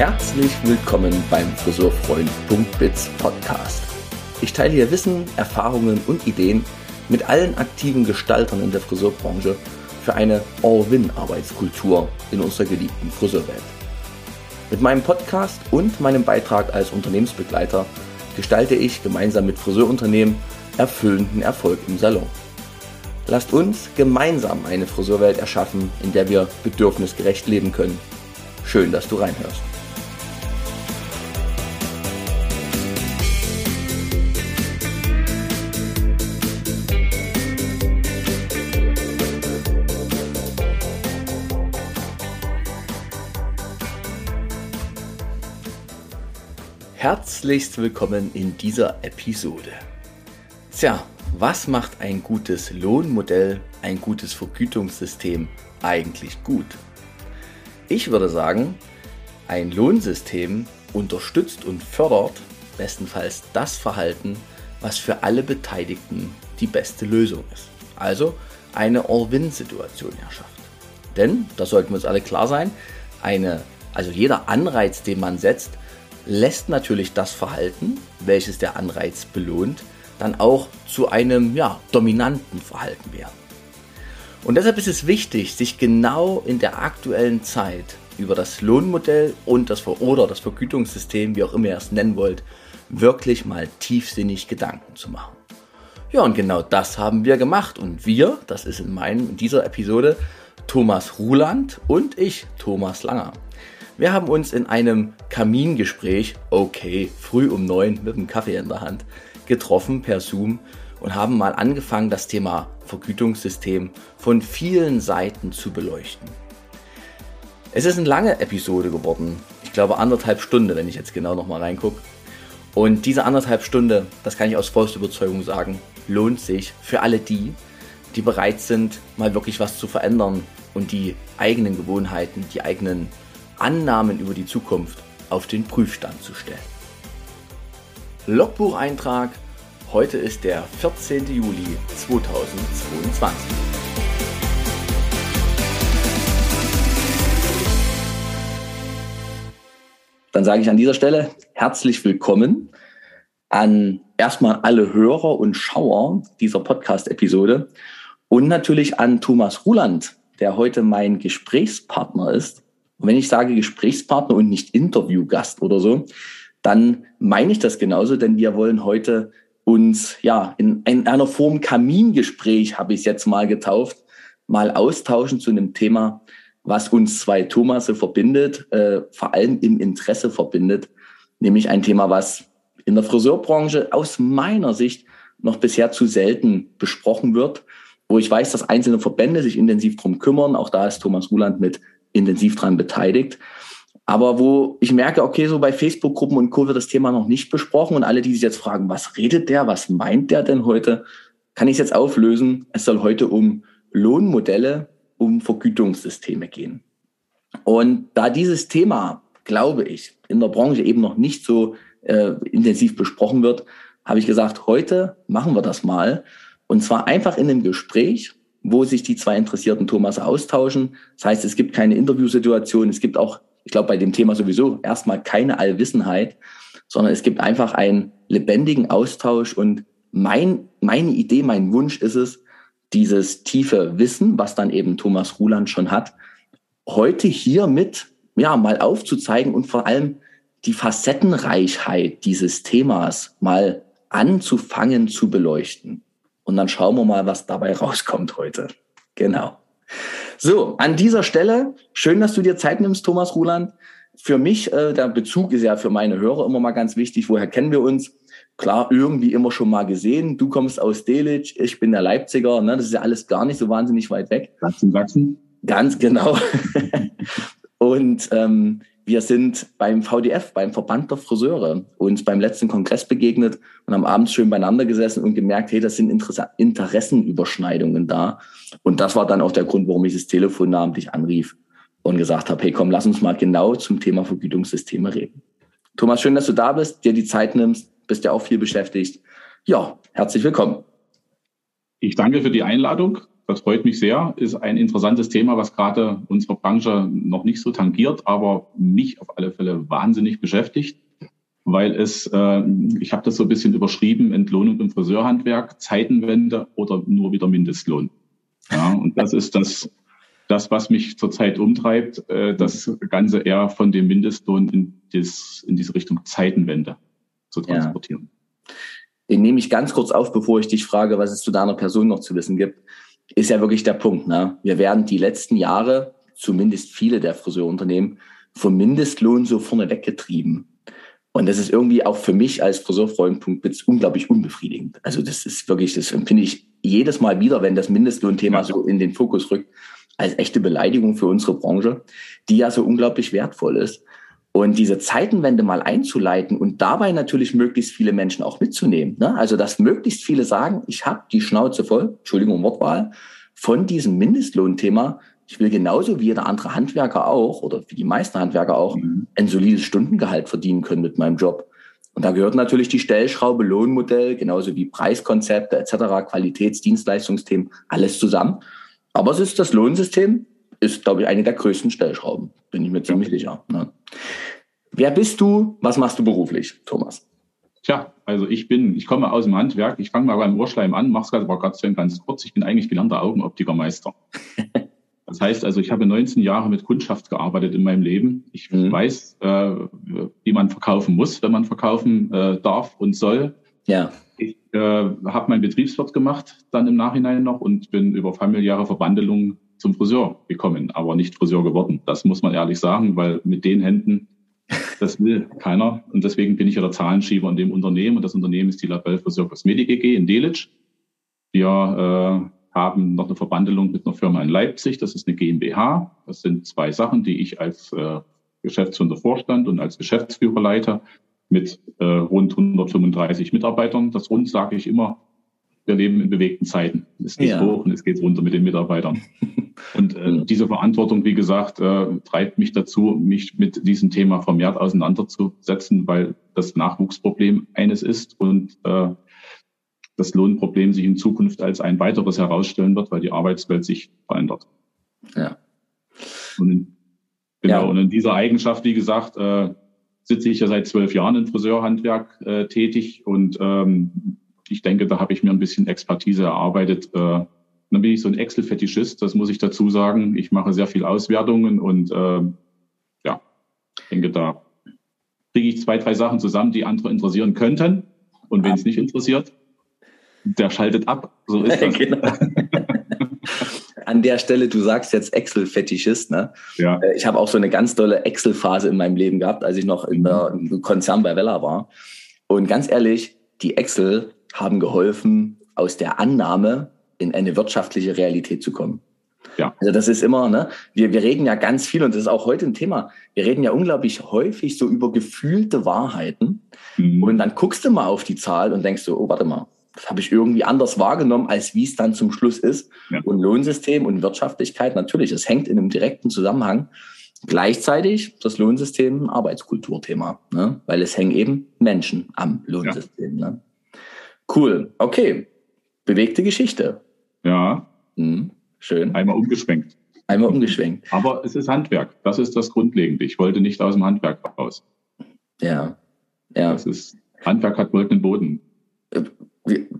Herzlich willkommen beim Friseurfreund.biz Podcast. Ich teile hier Wissen, Erfahrungen und Ideen mit allen aktiven Gestaltern in der Friseurbranche für eine All-Win-Arbeitskultur in unserer geliebten Friseurwelt. Mit meinem Podcast und meinem Beitrag als Unternehmensbegleiter gestalte ich gemeinsam mit Friseurunternehmen erfüllenden Erfolg im Salon. Lasst uns gemeinsam eine Friseurwelt erschaffen, in der wir bedürfnisgerecht leben können. Schön, dass du reinhörst. Herzlichst willkommen in dieser Episode. Tja, was macht ein gutes Lohnmodell, ein gutes Vergütungssystem eigentlich gut? Ich würde sagen, ein Lohnsystem unterstützt und fördert bestenfalls das Verhalten, was für alle Beteiligten die beste Lösung ist. Also eine All-Win-Situation erschafft. Denn, das sollten wir uns alle klar sein, eine, also jeder Anreiz, den man setzt, lässt natürlich das Verhalten, welches der Anreiz belohnt, dann auch zu einem ja, dominanten Verhalten werden. Und deshalb ist es wichtig, sich genau in der aktuellen Zeit über das Lohnmodell und das oder das Vergütungssystem, wie auch immer ihr es nennen wollt, wirklich mal tiefsinnig Gedanken zu machen. Ja, und genau das haben wir gemacht. Und wir, das ist in, meinem, in dieser Episode Thomas Ruland und ich, Thomas Langer. Wir haben uns in einem Kamingespräch, okay, früh um neun mit einem Kaffee in der Hand, getroffen per Zoom und haben mal angefangen, das Thema Vergütungssystem von vielen Seiten zu beleuchten. Es ist eine lange Episode geworden. Ich glaube anderthalb Stunden, wenn ich jetzt genau nochmal reingucke. Und diese anderthalb Stunden, das kann ich aus vollster Überzeugung sagen, lohnt sich für alle die, die bereit sind, mal wirklich was zu verändern und die eigenen Gewohnheiten, die eigenen Annahmen über die Zukunft auf den Prüfstand zu stellen. Logbucheintrag. Heute ist der 14. Juli 2022. Dann sage ich an dieser Stelle herzlich willkommen an erstmal alle Hörer und Schauer dieser Podcast-Episode und natürlich an Thomas Ruland, der heute mein Gesprächspartner ist und wenn ich sage Gesprächspartner und nicht Interviewgast oder so, dann meine ich das genauso, denn wir wollen heute uns ja in, in einer Form Kamingespräch, habe ich es jetzt mal getauft, mal austauschen zu einem Thema, was uns zwei Thomasse verbindet, äh, vor allem im Interesse verbindet, nämlich ein Thema, was in der Friseurbranche aus meiner Sicht noch bisher zu selten besprochen wird, wo ich weiß, dass einzelne Verbände sich intensiv drum kümmern. Auch da ist Thomas Ruland mit intensiv dran beteiligt. Aber wo ich merke, okay, so bei Facebook-Gruppen und Co. wird das Thema noch nicht besprochen und alle, die sich jetzt fragen, was redet der, was meint der denn heute, kann ich es jetzt auflösen. Es soll heute um Lohnmodelle, um Vergütungssysteme gehen. Und da dieses Thema, glaube ich, in der Branche eben noch nicht so äh, intensiv besprochen wird, habe ich gesagt, heute machen wir das mal. Und zwar einfach in einem Gespräch wo sich die zwei interessierten Thomas austauschen. Das heißt, es gibt keine Interviewsituation, es gibt auch, ich glaube, bei dem Thema sowieso erstmal keine Allwissenheit, sondern es gibt einfach einen lebendigen Austausch und mein, meine Idee, mein Wunsch ist es, dieses tiefe Wissen, was dann eben Thomas Ruland schon hat, heute hier mit, ja, mal aufzuzeigen und vor allem die Facettenreichheit dieses Themas mal anzufangen zu beleuchten. Und dann schauen wir mal, was dabei rauskommt heute. Genau. So, an dieser Stelle, schön, dass du dir Zeit nimmst, Thomas Ruland. Für mich, äh, der Bezug ist ja für meine Hörer immer mal ganz wichtig. Woher kennen wir uns? Klar, irgendwie immer schon mal gesehen. Du kommst aus Delitzsch, ich bin der Leipziger. Ne? Das ist ja alles gar nicht so wahnsinnig weit weg. Sachsen, Sachsen. Ganz genau. Und ähm, wir sind beim VDF, beim Verband der Friseure, uns beim letzten Kongress begegnet und haben abends schön beieinander gesessen und gemerkt, hey, das sind Interessenüberschneidungen da. Und das war dann auch der Grund, warum ich das Telefon namentlich anrief. und gesagt habe, hey komm, lass uns mal genau zum Thema Vergütungssysteme reden. Thomas, schön, dass du da bist, dir die Zeit nimmst, bist ja auch viel beschäftigt. Ja, herzlich willkommen. Ich danke für die Einladung. Das freut mich sehr. Ist ein interessantes Thema, was gerade unsere Branche noch nicht so tangiert, aber mich auf alle Fälle wahnsinnig beschäftigt, weil es, äh, ich habe das so ein bisschen überschrieben, Entlohnung im Friseurhandwerk, Zeitenwende oder nur wieder Mindestlohn. Ja, und das ist das, das, was mich zurzeit umtreibt, äh, das Ganze eher von dem Mindestlohn in, das, in diese Richtung Zeitenwende zu transportieren. Ja. Den nehme ich ganz kurz auf, bevor ich dich frage, was es zu deiner Person noch zu wissen gibt. Ist ja wirklich der Punkt. Ne? Wir werden die letzten Jahre, zumindest viele der Friseurunternehmen, vom Mindestlohn so vorne weggetrieben. Und das ist irgendwie auch für mich als Friseurfreund unglaublich unbefriedigend. Also das ist wirklich, das empfinde ich jedes Mal wieder, wenn das Mindestlohnthema so in den Fokus rückt, als echte Beleidigung für unsere Branche, die ja so unglaublich wertvoll ist. Und diese Zeitenwende mal einzuleiten und dabei natürlich möglichst viele Menschen auch mitzunehmen. Ne? Also, dass möglichst viele sagen, ich habe die Schnauze voll, Entschuldigung, Wortwahl, von diesem Mindestlohnthema. Ich will genauso wie jeder andere Handwerker auch oder wie die meisten Handwerker auch mhm. ein solides Stundengehalt verdienen können mit meinem Job. Und da gehört natürlich die Stellschraube, Lohnmodell, genauso wie Preiskonzepte etc., Qualitätsdienstleistungsthemen, alles zusammen. Aber es ist das Lohnsystem, ist, glaube ich, eine der größten Stellschrauben, bin ich mir ziemlich ja. sicher. Ne? Wer bist du? Was machst du beruflich, Thomas? Tja, also ich bin, ich komme aus dem Handwerk. Ich fange mal beim Ohrschleim an, mach's aber ganz, ganz kurz. Ich bin eigentlich gelernter Augenoptikermeister. Das heißt also, ich habe 19 Jahre mit Kundschaft gearbeitet in meinem Leben. Ich mhm. weiß, äh, wie man verkaufen muss, wenn man verkaufen äh, darf und soll. Ja. Ich äh, habe meinen Betriebswirt gemacht, dann im Nachhinein noch und bin über familiäre Verbandelung zum Friseur gekommen, aber nicht Friseur geworden. Das muss man ehrlich sagen, weil mit den Händen, das will keiner. Und deswegen bin ich ja der Zahlenschieber in dem Unternehmen. Und das Unternehmen ist die Label Friseur Kosmetik EG in Delitzsch. Wir äh, haben noch eine Verbandelung mit einer Firma in Leipzig. Das ist eine GmbH. Das sind zwei Sachen, die ich als äh, Geschäftsführender Vorstand und als Geschäftsführer leite mit äh, rund 135 Mitarbeitern. Das rund sage ich immer, wir leben in bewegten Zeiten. Es geht ja. hoch und es geht runter mit den Mitarbeitern. Und äh, diese Verantwortung, wie gesagt, äh, treibt mich dazu, mich mit diesem Thema vermehrt auseinanderzusetzen, weil das Nachwuchsproblem eines ist und äh, das Lohnproblem sich in Zukunft als ein weiteres herausstellen wird, weil die Arbeitswelt sich verändert. Ja. Und in, genau, ja. und in dieser Eigenschaft, wie gesagt, äh, sitze ich ja seit zwölf Jahren im Friseurhandwerk äh, tätig und ähm, ich denke, da habe ich mir ein bisschen Expertise erarbeitet. Äh, dann bin ich so ein Excel-Fetischist, das muss ich dazu sagen. Ich mache sehr viel Auswertungen und äh, ja, denke, da kriege ich zwei, drei Sachen zusammen, die andere interessieren könnten. Und wenn es nicht interessiert, der schaltet ab. So ist das. genau. An der Stelle, du sagst jetzt Excel-Fetischist, ne? Ja. Äh, ich habe auch so eine ganz tolle Excel-Phase in meinem Leben gehabt, als ich noch in der, im Konzern bei Vella war. Und ganz ehrlich, die Excel haben geholfen, aus der Annahme in eine wirtschaftliche Realität zu kommen. Ja. Also das ist immer, ne, wir, wir reden ja ganz viel und das ist auch heute ein Thema. Wir reden ja unglaublich häufig so über gefühlte Wahrheiten. Mhm. Und dann guckst du mal auf die Zahl und denkst so, oh, warte mal, das habe ich irgendwie anders wahrgenommen, als wie es dann zum Schluss ist. Ja. Und Lohnsystem und Wirtschaftlichkeit, natürlich, das hängt in einem direkten Zusammenhang. Gleichzeitig das Lohnsystem ein Arbeitskulturthema, ne? weil es hängen eben Menschen am Lohnsystem. Ja. Ne? Cool, okay. Bewegte Geschichte. Ja. Hm, schön. Einmal umgeschwenkt. Einmal umgeschwenkt. Aber es ist Handwerk. Das ist das Grundlegende. Ich wollte nicht aus dem Handwerk raus. Ja. Ja. Das ist, Handwerk hat goldenen Boden. Äh,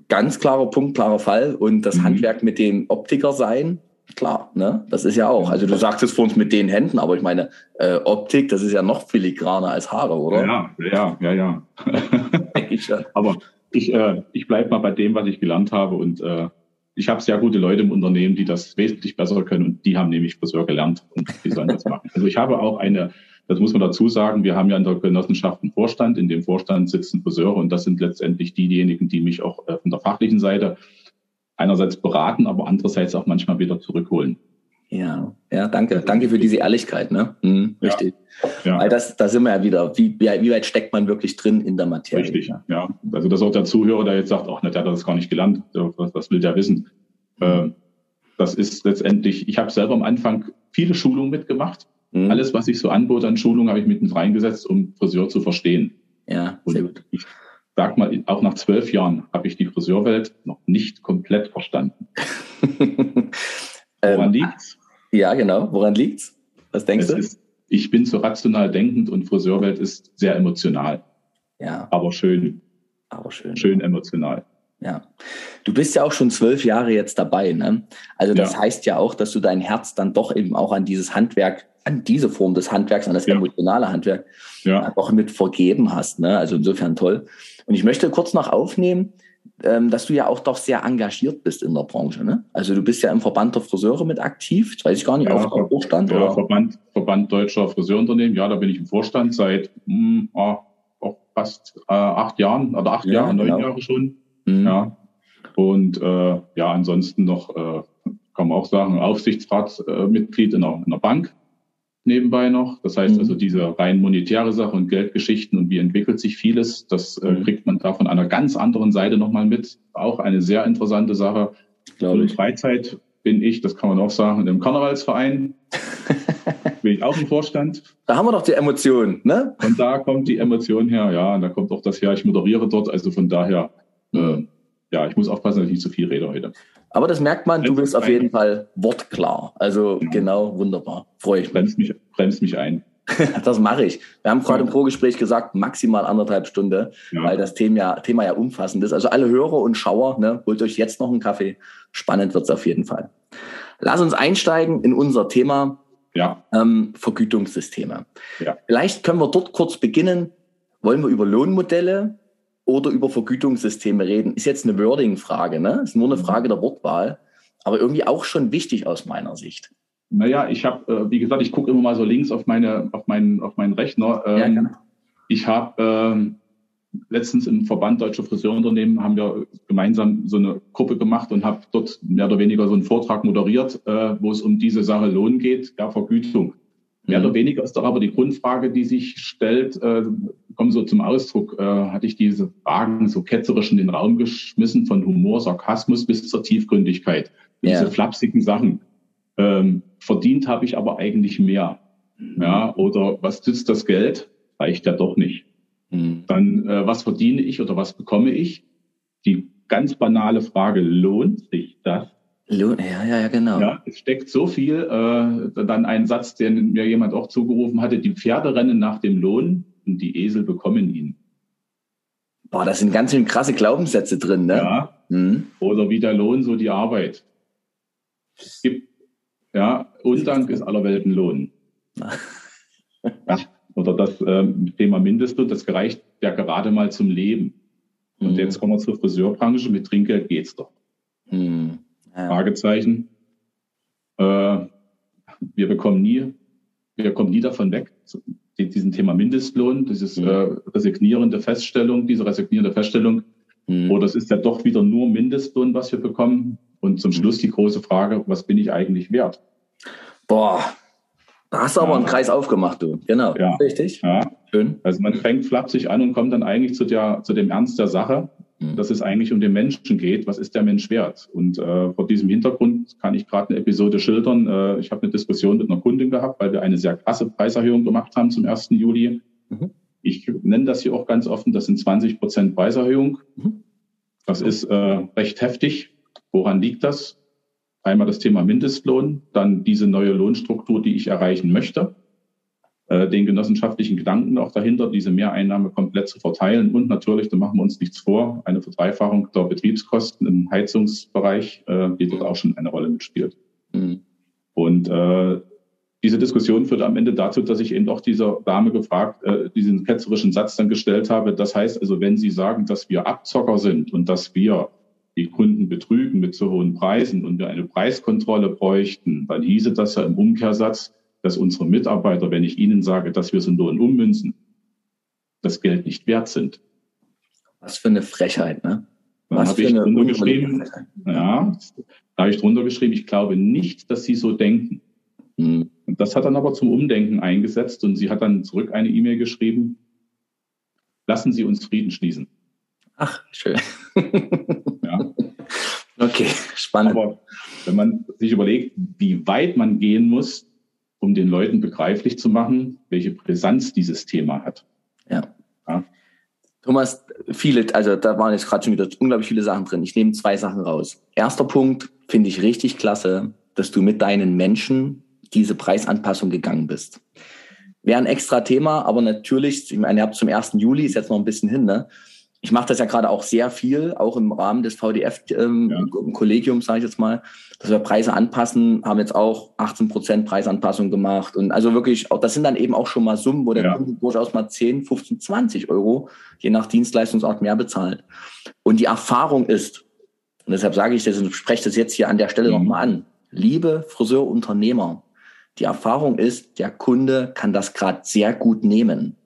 ganz klarer Punkt, klarer Fall. Und das mhm. Handwerk mit dem Optiker sein, klar, ne? Das ist ja auch. Also du sagtest vor uns mit den Händen, aber ich meine, äh, Optik, das ist ja noch filigraner als Haare, oder? Ja, ja, ja, ja. aber ich, äh, ich bleibe mal bei dem, was ich gelernt habe und äh, ich habe sehr gute Leute im Unternehmen, die das wesentlich besser können und die haben nämlich Friseur gelernt und die sollen das machen. Also ich habe auch eine, das muss man dazu sagen, wir haben ja in der Genossenschaft einen Vorstand, in dem Vorstand sitzen Friseure und das sind letztendlich diejenigen, die mich auch äh, von der fachlichen Seite einerseits beraten, aber andererseits auch manchmal wieder zurückholen. Ja, ja, danke. Danke für diese Ehrlichkeit, ne? Hm, richtig. Ja. Weil das, da sind wir ja wieder. Wie, wie weit steckt man wirklich drin in der Materie? Richtig, ja. Also das ist auch der Zuhörer, der jetzt sagt, ach, der hat das gar nicht gelernt. Was, was will der wissen? Mhm. Ähm, das ist letztendlich, ich habe selber am Anfang viele Schulungen mitgemacht. Mhm. Alles, was ich so anbot an Schulungen, habe ich mit reingesetzt, um Friseur zu verstehen. Ja, sehr gut. Ich sag mal, auch nach zwölf Jahren habe ich die Friseurwelt noch nicht komplett verstanden. Woran ähm, liegt's? Ja, genau. Woran liegt's? Was denkst es du? Ist, ich bin so rational denkend und Friseurwelt ist sehr emotional. Ja. Aber schön. Aber schön. Schön emotional. Ja. Du bist ja auch schon zwölf Jahre jetzt dabei, ne? Also das ja. heißt ja auch, dass du dein Herz dann doch eben auch an dieses Handwerk, an diese Form des Handwerks, an das ja. emotionale Handwerk ja. auch mit vergeben hast. Ne? Also insofern toll. Und ich möchte kurz noch aufnehmen, ähm, dass du ja auch doch sehr engagiert bist in der Branche. Ne? Also du bist ja im Verband der Friseure mit aktiv. Das weiß ich gar nicht, ja, auf der Vorstand? Ja, oder? Verband, Verband Deutscher Friseurunternehmen. Ja, da bin ich im Vorstand seit mh, hm, oh, fast äh, acht Jahren oder acht ja, Jahre, neun genau. Jahre schon. Mhm. Ja. Und äh, ja, ansonsten noch, äh, kann man auch sagen, Aufsichtsratsmitglied äh, in, in einer Bank nebenbei noch. Das heißt mhm. also diese rein monetäre Sache und Geldgeschichten und wie entwickelt sich vieles, das äh, mhm. kriegt man da von einer ganz anderen Seite nochmal mit. Auch eine sehr interessante Sache. Glaube ich. Freizeit bin ich, das kann man auch sagen, im Karnevalsverein. bin ich auch im Vorstand. Da haben wir doch die Emotion, ne? Und da kommt die Emotion her, ja. Und da kommt auch das her, ich moderiere dort. Also von daher, äh, ja, ich muss aufpassen, dass ich nicht zu viel rede heute. Aber das merkt man, du bist auf jeden Fall wortklar. Also ja. genau, wunderbar. Freue ich mich. Bremst mich, bremst mich ein. das mache ich. Wir haben gerade im Vorgespräch gesagt, maximal anderthalb Stunden, ja. weil das Thema ja, Thema ja umfassend ist. Also alle Hörer und Schauer, ne, holt euch jetzt noch einen Kaffee. Spannend wird's auf jeden Fall. Lass uns einsteigen in unser Thema ja. ähm, Vergütungssysteme. Ja. Vielleicht können wir dort kurz beginnen. Wollen wir über Lohnmodelle oder über Vergütungssysteme reden? Ist jetzt eine Wording-Frage, ne? Ist nur eine mhm. Frage der Wortwahl, aber irgendwie auch schon wichtig aus meiner Sicht. Naja, ich habe, äh, wie gesagt, ich gucke immer mal so links auf meine, auf meinen, auf meinen Rechner. Ähm, ja, genau. Ich habe ähm, letztens im Verband Deutscher Friseurunternehmen haben wir gemeinsam so eine Gruppe gemacht und habe dort mehr oder weniger so einen Vortrag moderiert, äh, wo es um diese Sache Lohn geht, der Vergütung. Mehr mhm. oder weniger ist doch aber die Grundfrage, die sich stellt, äh, kommt so zum Ausdruck, äh, hatte ich diese Fragen so ketzerisch in den Raum geschmissen, von Humor, Sarkasmus bis zur Tiefgründigkeit. Ja. Diese flapsigen Sachen. Ähm, verdient habe ich aber eigentlich mehr. Mhm. Ja, oder was nützt das Geld? Reicht ja doch nicht. Mhm. Dann, äh, was verdiene ich oder was bekomme ich? Die ganz banale Frage, lohnt sich das? Ja, ja, ja, genau. Ja, es steckt so viel. Äh, dann ein Satz, den mir jemand auch zugerufen hatte, die Pferde rennen nach dem Lohn und die Esel bekommen ihn. Boah, da sind ganz schön krasse Glaubenssätze drin, ne? Ja. Mhm. Oder wie der Lohn, so die Arbeit. Es gibt, ja, Undank ist aller Welten Lohn. ja, oder das ähm, Thema Mindestlohn, das gereicht ja gerade mal zum Leben. Und mhm. jetzt kommen wir zur Friseurbranche. Mit Trinkgeld geht's doch. Mhm. Ja. Fragezeichen. Äh, wir bekommen nie, wir kommen nie davon weg, diesen Thema Mindestlohn, dieses mhm. äh, resignierende Feststellung, diese resignierende Feststellung, mhm. oder es ist ja doch wieder nur Mindestlohn, was wir bekommen. Und zum Schluss die große Frage, was bin ich eigentlich wert? Boah, da hast du aber einen Kreis aufgemacht, du. Genau. Ja. Richtig. Ja. Schön. Also man fängt flapsig an und kommt dann eigentlich zu, der, zu dem Ernst der Sache, mhm. Dass es eigentlich um den Menschen geht. Was ist der Mensch wert? Und äh, vor diesem Hintergrund kann ich gerade eine Episode schildern. Äh, ich habe eine Diskussion mit einer Kundin gehabt, weil wir eine sehr krasse Preiserhöhung gemacht haben zum 1. Juli. Mhm. Ich nenne das hier auch ganz offen, das sind 20 Prozent Preiserhöhung. Mhm. Das ist äh, recht heftig. Woran liegt das? Einmal das Thema Mindestlohn, dann diese neue Lohnstruktur, die ich erreichen möchte, den genossenschaftlichen Gedanken auch dahinter, diese Mehreinnahme komplett zu verteilen und natürlich, da machen wir uns nichts vor, eine Verdreifachung der Betriebskosten im Heizungsbereich, äh, die dort auch schon eine Rolle mitspielt. Mhm. Und äh, diese Diskussion führt am Ende dazu, dass ich eben auch dieser Dame gefragt, äh, diesen ketzerischen Satz dann gestellt habe. Das heißt also, wenn Sie sagen, dass wir Abzocker sind und dass wir die Kunden betrügen mit zu hohen Preisen und wir eine Preiskontrolle bräuchten, dann hieße das ja im Umkehrsatz, dass unsere Mitarbeiter, wenn ich ihnen sage, dass wir so Lohn ummünzen, das Geld nicht wert sind. Was für eine Frechheit, ne? Was habe ich drunter geschrieben, ja, da habe ich drunter geschrieben, ich glaube nicht, dass sie so denken. Hm. Und das hat dann aber zum Umdenken eingesetzt und sie hat dann zurück eine E-Mail geschrieben, lassen Sie uns Frieden schließen. Ach, schön. ja. Okay, spannend. Aber wenn man sich überlegt, wie weit man gehen muss, um den Leuten begreiflich zu machen, welche Brisanz dieses Thema hat. Ja. ja. Thomas, viele, also da waren jetzt gerade schon wieder unglaublich viele Sachen drin. Ich nehme zwei Sachen raus. Erster Punkt finde ich richtig klasse, dass du mit deinen Menschen diese Preisanpassung gegangen bist. Wäre ein extra Thema, aber natürlich, ich meine, ihr habt zum 1. Juli, ist jetzt noch ein bisschen hin, ne? Ich mache das ja gerade auch sehr viel, auch im Rahmen des VDF-Kollegiums, ähm, ja. sage ich jetzt mal, dass wir Preise anpassen, haben jetzt auch 18 Prozent Preisanpassung gemacht. Und also wirklich, auch, das sind dann eben auch schon mal Summen, wo der ja. Kunde durchaus mal 10, 15, 20 Euro je nach Dienstleistungsart mehr bezahlt. Und die Erfahrung ist, und deshalb sage ich das und spreche das jetzt hier an der Stelle mhm. nochmal an, liebe Friseurunternehmer, die Erfahrung ist, der Kunde kann das gerade sehr gut nehmen.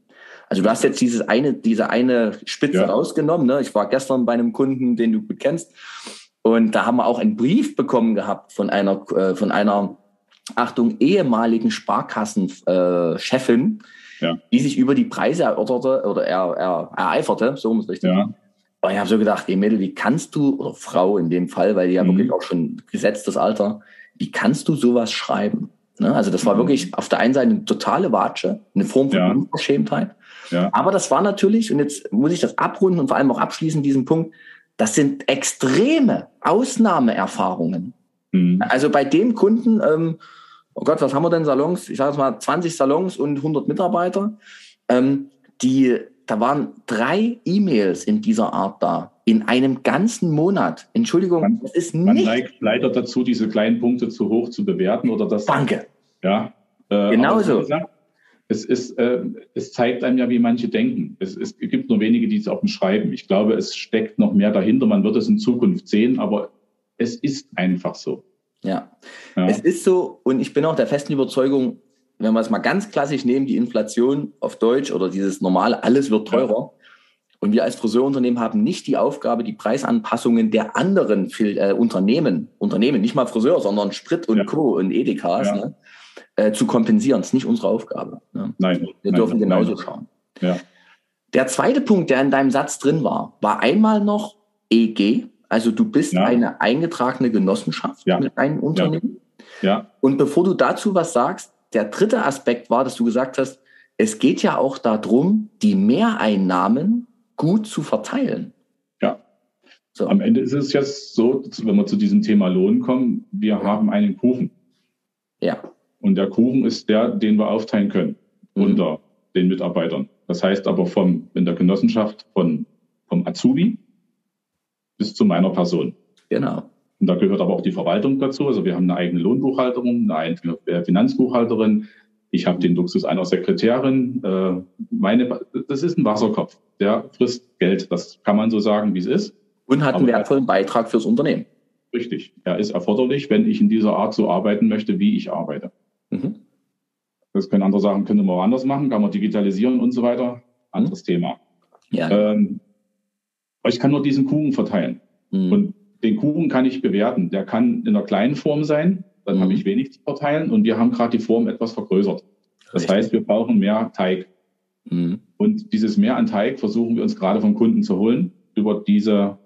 Also du hast jetzt dieses eine, diese eine Spitze ja. rausgenommen. Ne? Ich war gestern bei einem Kunden, den du gut kennst. Und da haben wir auch einen Brief bekommen gehabt von einer, äh, von einer, Achtung, ehemaligen Sparkassenchefin, äh, ja. die sich über die Preise erörterte oder er, er, ereiferte, so muss richtig. Ja. Und ich habe so gedacht, ey Mädel, wie kannst du, oder Frau in dem Fall, weil die ja mhm. wirklich auch schon gesetztes Alter, wie kannst du sowas schreiben? Ne? Also das war mhm. wirklich auf der einen Seite eine totale Watsche, eine Form von ja. Unverschämtheit. Ja. Aber das war natürlich, und jetzt muss ich das abrunden und vor allem auch abschließen, diesen Punkt, das sind extreme Ausnahmeerfahrungen. Mhm. Also bei dem Kunden, ähm, oh Gott, was haben wir denn Salons? Ich sage jetzt mal 20 Salons und 100 Mitarbeiter. Ähm, die, da waren drei E-Mails in dieser Art da. In einem ganzen Monat. Entschuldigung, man, das ist nicht. Man neigt leider dazu, diese kleinen Punkte zu hoch zu bewerten oder das. Danke. Ja. Äh, Genauso es, ist, äh, es zeigt einem ja, wie manche denken. Es, es gibt nur wenige, die es auch beschreiben. Ich glaube, es steckt noch mehr dahinter. Man wird es in Zukunft sehen, aber es ist einfach so. Ja. ja. es ist so. Und ich bin auch der festen Überzeugung, wenn wir es mal ganz klassisch nehmen, die Inflation auf Deutsch oder dieses normale, alles wird teurer. Ja. Und wir als Friseurunternehmen haben nicht die Aufgabe, die Preisanpassungen der anderen äh, Unternehmen, Unternehmen, nicht mal Friseur, sondern Sprit und ja. Co. und Edekas, ne, äh, zu kompensieren. Das ist nicht unsere Aufgabe. Ne? Nein. Wir dürfen nein, genauso nein. schauen. Ja. Der zweite Punkt, der in deinem Satz drin war, war einmal noch EG. Also du bist ja. eine eingetragene Genossenschaft ja. mit einem Unternehmen. Ja. ja. Und bevor du dazu was sagst, der dritte Aspekt war, dass du gesagt hast, es geht ja auch darum, die Mehreinnahmen gut zu verteilen. Ja. So. Am Ende ist es jetzt so, wenn wir zu diesem Thema Lohn kommen, wir haben einen Kuchen. Ja. Und der Kuchen ist der, den wir aufteilen können mhm. unter den Mitarbeitern. Das heißt aber vom, in der Genossenschaft von, vom Azubi bis zu meiner Person. Genau. Und da gehört aber auch die Verwaltung dazu. Also wir haben eine eigene Lohnbuchhalterin, eine eigene äh, Finanzbuchhalterin. Ich habe den Luxus einer Sekretärin. Äh, meine, das ist ein Wasserkopf. Der frisst Geld. Das kann man so sagen, wie es ist. Und hat einen wertvollen Beitrag fürs Unternehmen. Richtig. Er ist erforderlich, wenn ich in dieser Art so arbeiten möchte, wie ich arbeite. Mhm. Das können andere Sachen, können wir auch anders machen, kann man digitalisieren und so weiter. Anderes mhm. Thema. Ja. Ähm, ich kann nur diesen Kuchen verteilen. Mhm. Und den Kuchen kann ich bewerten. Der kann in einer kleinen Form sein, dann mhm. habe ich wenig zu verteilen und wir haben gerade die Form etwas vergrößert. Das Richtig. heißt, wir brauchen mehr Teig. Mhm. Und dieses Mehr an Teig versuchen wir uns gerade vom Kunden zu holen über diese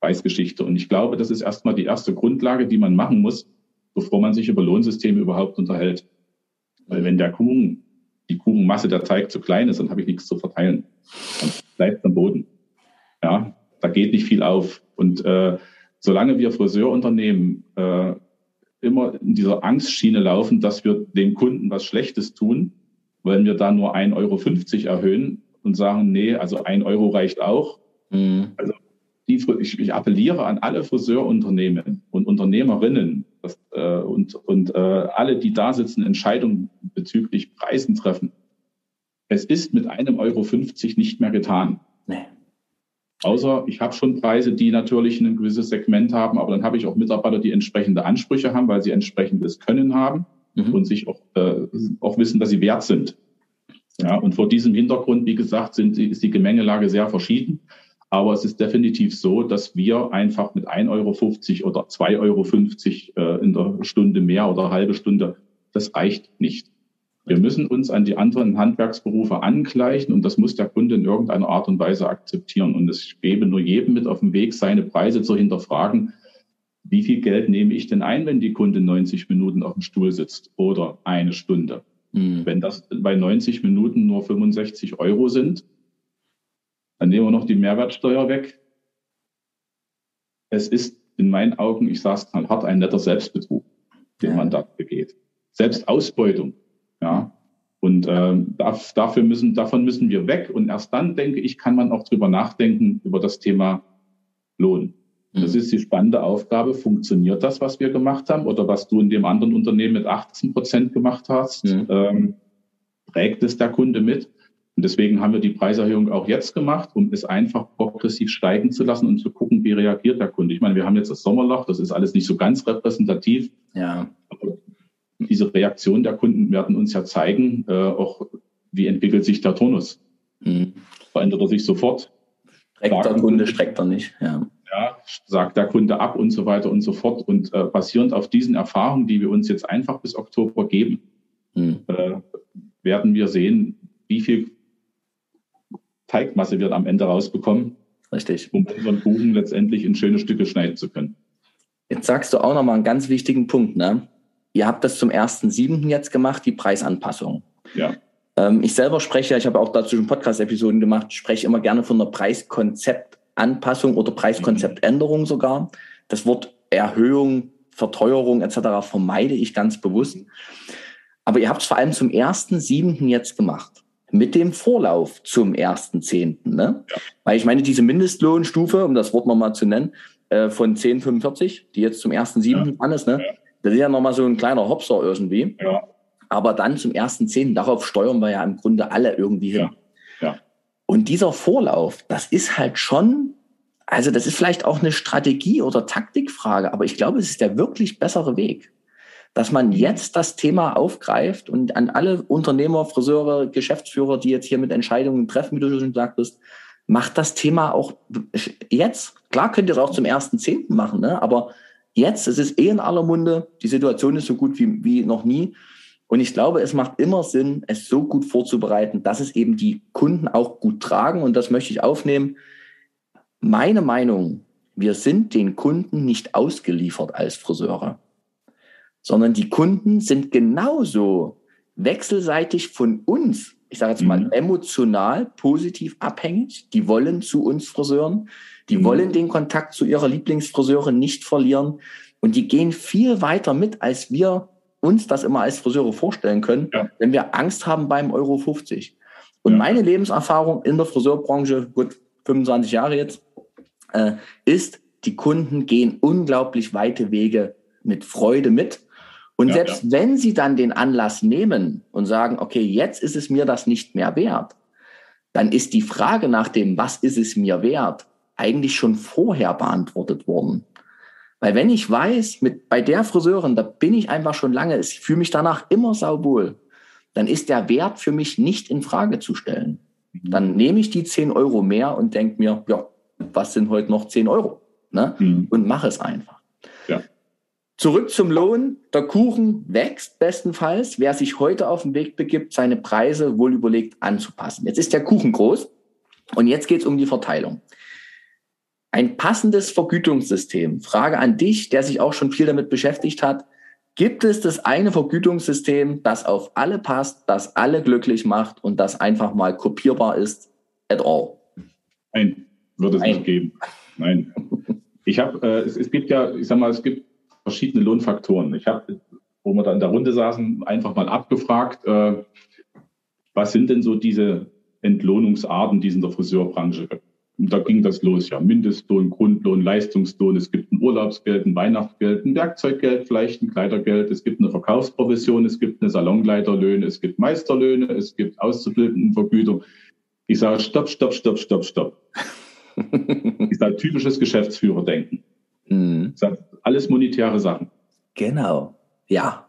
Preisgeschichte. Und ich glaube, das ist erstmal die erste Grundlage, die man machen muss, bevor man sich über Lohnsysteme überhaupt unterhält. Weil wenn der Kuchen, die Kuchenmasse, der Teig zu klein ist, dann habe ich nichts zu verteilen. Dann bleibt am Boden. Ja, da geht nicht viel auf. Und äh, solange wir Friseurunternehmen äh, immer in dieser Angstschiene laufen, dass wir dem Kunden was Schlechtes tun, wollen wir da nur 1,50 Euro erhöhen und sagen, nee, also ein Euro reicht auch. Mhm. Also die, ich, ich appelliere an alle Friseurunternehmen und Unternehmerinnen das, äh, und, und äh, alle, die da sitzen, Entscheidungen bezüglich Preisen treffen. Es ist mit einem Euro 50 nicht mehr getan. Nee. Außer ich habe schon Preise, die natürlich ein gewisses Segment haben, aber dann habe ich auch Mitarbeiter, die entsprechende Ansprüche haben, weil sie entsprechendes Können haben mhm. und sich auch, äh, auch wissen, dass sie wert sind. Ja, und vor diesem Hintergrund, wie gesagt, sind, ist die Gemengelage sehr verschieden. Aber es ist definitiv so, dass wir einfach mit 1,50 Euro oder 2,50 Euro äh, in der Stunde mehr oder halbe Stunde, das reicht nicht. Wir müssen uns an die anderen Handwerksberufe angleichen und das muss der Kunde in irgendeiner Art und Weise akzeptieren. Und es gebe nur jedem mit auf dem Weg, seine Preise zu hinterfragen. wie viel Geld nehme ich denn ein, wenn die Kundin 90 Minuten auf dem Stuhl sitzt oder eine Stunde? Mhm. Wenn das bei 90 Minuten nur 65 Euro sind, dann nehmen wir noch die Mehrwertsteuer weg. Es ist in meinen Augen, ich sage es mal hart, ein netter Selbstbetrug, den ja. man da begeht. Selbstausbeutung. Ja. Und ähm, dafür müssen, davon müssen wir weg. Und erst dann, denke ich, kann man auch drüber nachdenken, über das Thema Lohn. Das mhm. ist die spannende Aufgabe. Funktioniert das, was wir gemacht haben oder was du in dem anderen Unternehmen mit 18 Prozent gemacht hast? Mhm. Ähm, prägt es der Kunde mit? Und deswegen haben wir die Preiserhöhung auch jetzt gemacht, um es einfach progressiv steigen zu lassen und zu gucken, wie reagiert der Kunde. Ich meine, wir haben jetzt das Sommerloch, das ist alles nicht so ganz repräsentativ. Ja. Aber diese Reaktion der Kunden werden uns ja zeigen, äh, auch wie entwickelt sich der Turnus. Mhm. Verändert er sich sofort? Streckt der Kunde, streckt er nicht. Ja. ja, sagt der Kunde ab und so weiter und so fort. Und äh, basierend auf diesen Erfahrungen, die wir uns jetzt einfach bis Oktober geben, mhm. äh, werden wir sehen, wie viel Teigmasse wir am Ende rausbekommen. Richtig. Um unseren Kuchen letztendlich in schöne Stücke schneiden zu können. Jetzt sagst du auch nochmal einen ganz wichtigen Punkt. Ne? Ihr habt das zum 1.7. jetzt gemacht, die Preisanpassung. Ja. Ähm, ich selber spreche, ich habe auch dazu schon Podcast-Episoden gemacht, spreche immer gerne von einer Preiskonzeptanpassung oder Preiskonzeptänderung sogar. Das Wort Erhöhung, Verteuerung etc. vermeide ich ganz bewusst. Aber ihr habt es vor allem zum 1.7. jetzt gemacht mit dem Vorlauf zum 1.10. Ne? Ja. Weil ich meine, diese Mindestlohnstufe, um das Wort nochmal zu nennen, äh, von 10,45, die jetzt zum 1.7. Ja. an ist, ne? Ja. das ist ja nochmal so ein kleiner Hopser irgendwie. Ja. Aber dann zum 1.10., darauf steuern wir ja im Grunde alle irgendwie hin. Ja. Und dieser Vorlauf, das ist halt schon, also das ist vielleicht auch eine Strategie- oder Taktikfrage, aber ich glaube, es ist der wirklich bessere Weg dass man jetzt das Thema aufgreift und an alle Unternehmer, Friseure, Geschäftsführer, die jetzt hier mit Entscheidungen treffen, wie du schon sagtest, macht das Thema auch jetzt. Klar könnt ihr es auch zum ersten Zehnten machen, ne? aber jetzt, es ist eh in aller Munde, die Situation ist so gut wie, wie noch nie. Und ich glaube, es macht immer Sinn, es so gut vorzubereiten, dass es eben die Kunden auch gut tragen. Und das möchte ich aufnehmen. Meine Meinung, wir sind den Kunden nicht ausgeliefert als Friseure sondern die Kunden sind genauso wechselseitig von uns, ich sage jetzt mal mhm. emotional positiv abhängig. Die wollen zu uns Friseuren, die mhm. wollen den Kontakt zu ihrer Lieblingsfriseurin nicht verlieren und die gehen viel weiter mit, als wir uns das immer als Friseure vorstellen können, ja. wenn wir Angst haben beim Euro 50. Und ja. meine Lebenserfahrung in der Friseurbranche, gut 25 Jahre jetzt, äh, ist, die Kunden gehen unglaublich weite Wege mit Freude mit und ja, selbst ja. wenn sie dann den Anlass nehmen und sagen, okay, jetzt ist es mir das nicht mehr wert, dann ist die Frage nach dem, was ist es mir wert, eigentlich schon vorher beantwortet worden. Weil wenn ich weiß, mit, bei der Friseurin, da bin ich einfach schon lange, ich fühle mich danach immer sauwohl, dann ist der Wert für mich nicht in Frage zu stellen. Mhm. Dann nehme ich die 10 Euro mehr und denke mir, ja, was sind heute noch 10 Euro? Ne? Mhm. Und mache es einfach. Zurück zum Lohn. Der Kuchen wächst bestenfalls. Wer sich heute auf den Weg begibt, seine Preise wohl überlegt anzupassen. Jetzt ist der Kuchen groß und jetzt geht es um die Verteilung. Ein passendes Vergütungssystem. Frage an dich, der sich auch schon viel damit beschäftigt hat. Gibt es das eine Vergütungssystem, das auf alle passt, das alle glücklich macht und das einfach mal kopierbar ist at all? Nein, würde es Nein. nicht geben. Nein. Ich habe, äh, es, es gibt ja, ich sag mal, es gibt verschiedene Lohnfaktoren. Ich habe, wo wir da in der Runde saßen, einfach mal abgefragt, äh, was sind denn so diese Entlohnungsarten, die es in der Friseurbranche gibt. Und da ging das los, ja, Mindestlohn, Grundlohn, Leistungslohn, es gibt ein Urlaubsgeld, ein Weihnachtsgeld, ein Werkzeuggeld, vielleicht ein Kleidergeld, es gibt eine Verkaufsprovision, es gibt eine Salonleiterlöhne, es gibt Meisterlöhne, es gibt Auszubildendenvergütung. Ich sage, stopp, stopp, stopp, stopp, stopp. ich sage, typisches Geschäftsführerdenken. Mhm. Alles monetäre Sachen. Genau, ja.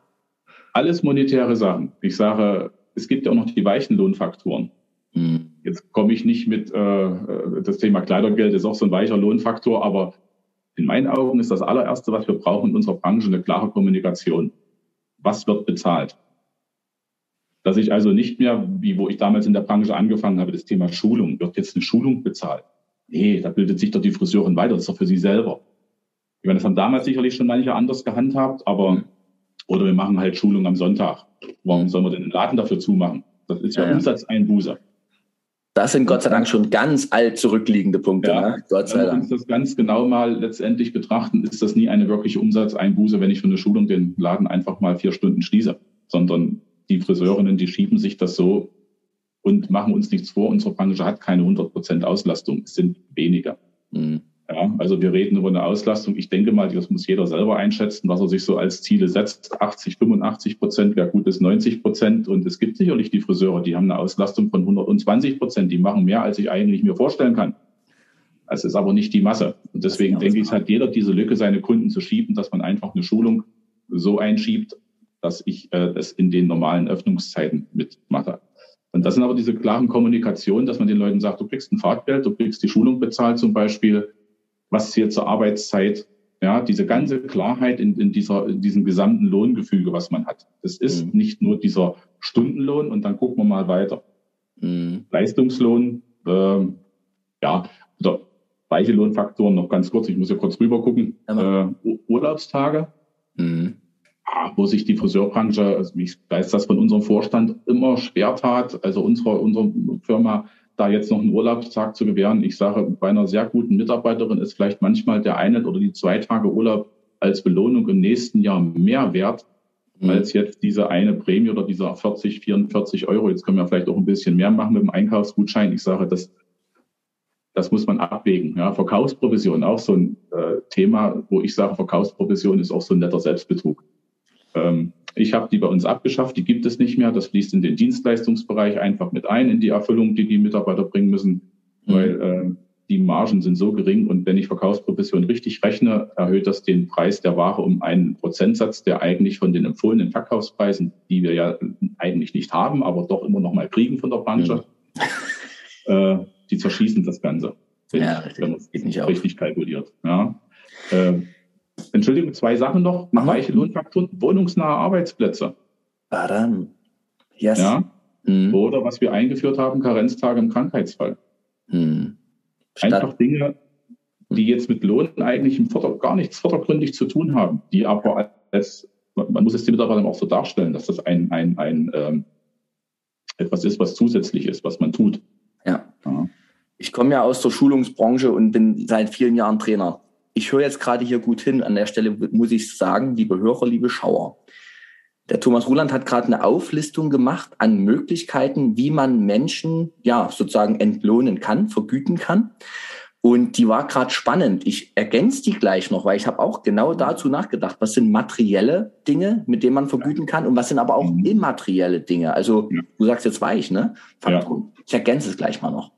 Alles monetäre Sachen. Ich sage, es gibt ja auch noch die weichen Lohnfaktoren. Mhm. Jetzt komme ich nicht mit, äh, das Thema Kleidergeld ist auch so ein weicher Lohnfaktor, aber in meinen Augen ist das allererste, was wir brauchen in unserer Branche, eine klare Kommunikation. Was wird bezahlt? Dass ich also nicht mehr, wie wo ich damals in der Branche angefangen habe, das Thema Schulung, wird jetzt eine Schulung bezahlt? Nee, da bildet sich doch die Friseurin weiter, das ist doch für sie selber. Ich meine, das haben damals sicherlich schon manche anders gehandhabt, aber oder wir machen halt Schulung am Sonntag. Warum sollen wir denn den Laden dafür zumachen? Das ist ja, ja, ja. Umsatzeinbuße. Das sind Gott sei Dank schon ganz alt zurückliegende Punkte. Ja, ne? Gott sei Dank. Wenn wir uns das ganz genau mal letztendlich betrachten, ist das nie eine wirkliche Umsatzeinbuße, wenn ich für eine Schulung den Laden einfach mal vier Stunden schließe, sondern die Friseurinnen, die schieben sich das so und machen uns nichts vor. Unsere Branche hat keine 100 Prozent Auslastung. Es sind weniger. Mhm. Ja, also wir reden über eine Auslastung. Ich denke mal, das muss jeder selber einschätzen, was er sich so als Ziele setzt. 80, 85 Prozent wäre gut ist 90 Prozent. Und es gibt sicherlich die Friseure, die haben eine Auslastung von 120 Prozent. Die machen mehr, als ich eigentlich mir vorstellen kann. Es ist aber nicht die Masse. Und deswegen denke ich, hat jeder diese Lücke, seine Kunden zu schieben, dass man einfach eine Schulung so einschiebt, dass ich äh, es in den normalen Öffnungszeiten mitmache. Und das sind aber diese klaren Kommunikationen, dass man den Leuten sagt, du kriegst ein Fahrtgeld, du kriegst die Schulung bezahlt zum Beispiel, was hier zur Arbeitszeit, ja, diese ganze Klarheit in, in, dieser, in diesem gesamten Lohngefüge, was man hat. Es ist mhm. nicht nur dieser Stundenlohn und dann gucken wir mal weiter. Mhm. Leistungslohn, äh, ja, oder weiche Lohnfaktoren noch ganz kurz, ich muss ja kurz rüber gucken. Äh, Urlaubstage. Mhm wo sich die Friseurbranche, also ich weiß das von unserem Vorstand, immer schwer tat, also unsere, unsere Firma da jetzt noch einen Urlaubstag zu gewähren. Ich sage, bei einer sehr guten Mitarbeiterin ist vielleicht manchmal der eine oder die zwei Tage Urlaub als Belohnung im nächsten Jahr mehr wert, mhm. als jetzt diese eine Prämie oder dieser 40, 44 Euro. Jetzt können wir vielleicht auch ein bisschen mehr machen mit dem Einkaufsgutschein. Ich sage, das, das muss man abwägen. Ja, Verkaufsprovision, auch so ein äh, Thema, wo ich sage, Verkaufsprovision ist auch so ein netter Selbstbetrug. Ähm, ich habe die bei uns abgeschafft, die gibt es nicht mehr. Das fließt in den Dienstleistungsbereich einfach mit ein, in die Erfüllung, die die Mitarbeiter bringen müssen, mhm. weil äh, die Margen sind so gering und wenn ich Verkaufsprovision richtig rechne, erhöht das den Preis der Ware um einen Prozentsatz, der eigentlich von den empfohlenen Verkaufspreisen, die wir ja eigentlich nicht haben, aber doch immer noch mal kriegen von der Branche, mhm. äh, die zerschießen das Ganze. Ja, wenn man es richtig kalkuliert. Ja. Äh, Entschuldigung, zwei Sachen noch. Mhm. Weiche Lohnfaktoren, wohnungsnahe Arbeitsplätze. Badam. Yes. Ja. Mhm. Oder was wir eingeführt haben, Karenztage im Krankheitsfall. Mhm. Einfach Dinge, die jetzt mit Lohn eigentlich im Vorder gar nichts vordergründig zu tun haben, die aber als, man muss es den Mitarbeitern auch so darstellen, dass das ein, ein, ein ähm, etwas ist, was zusätzlich ist, was man tut. Ja. ja. Ich komme ja aus der Schulungsbranche und bin seit vielen Jahren Trainer ich höre jetzt gerade hier gut hin. An der Stelle muss ich sagen, liebe Hörer, liebe Schauer. Der Thomas Ruland hat gerade eine Auflistung gemacht an Möglichkeiten, wie man Menschen ja sozusagen entlohnen kann, vergüten kann. Und die war gerade spannend. Ich ergänze die gleich noch, weil ich habe auch genau dazu nachgedacht, was sind materielle Dinge, mit denen man vergüten kann und was sind aber auch mhm. immaterielle Dinge. Also du sagst jetzt weich, ne? Ja. Ich ergänze es gleich mal noch.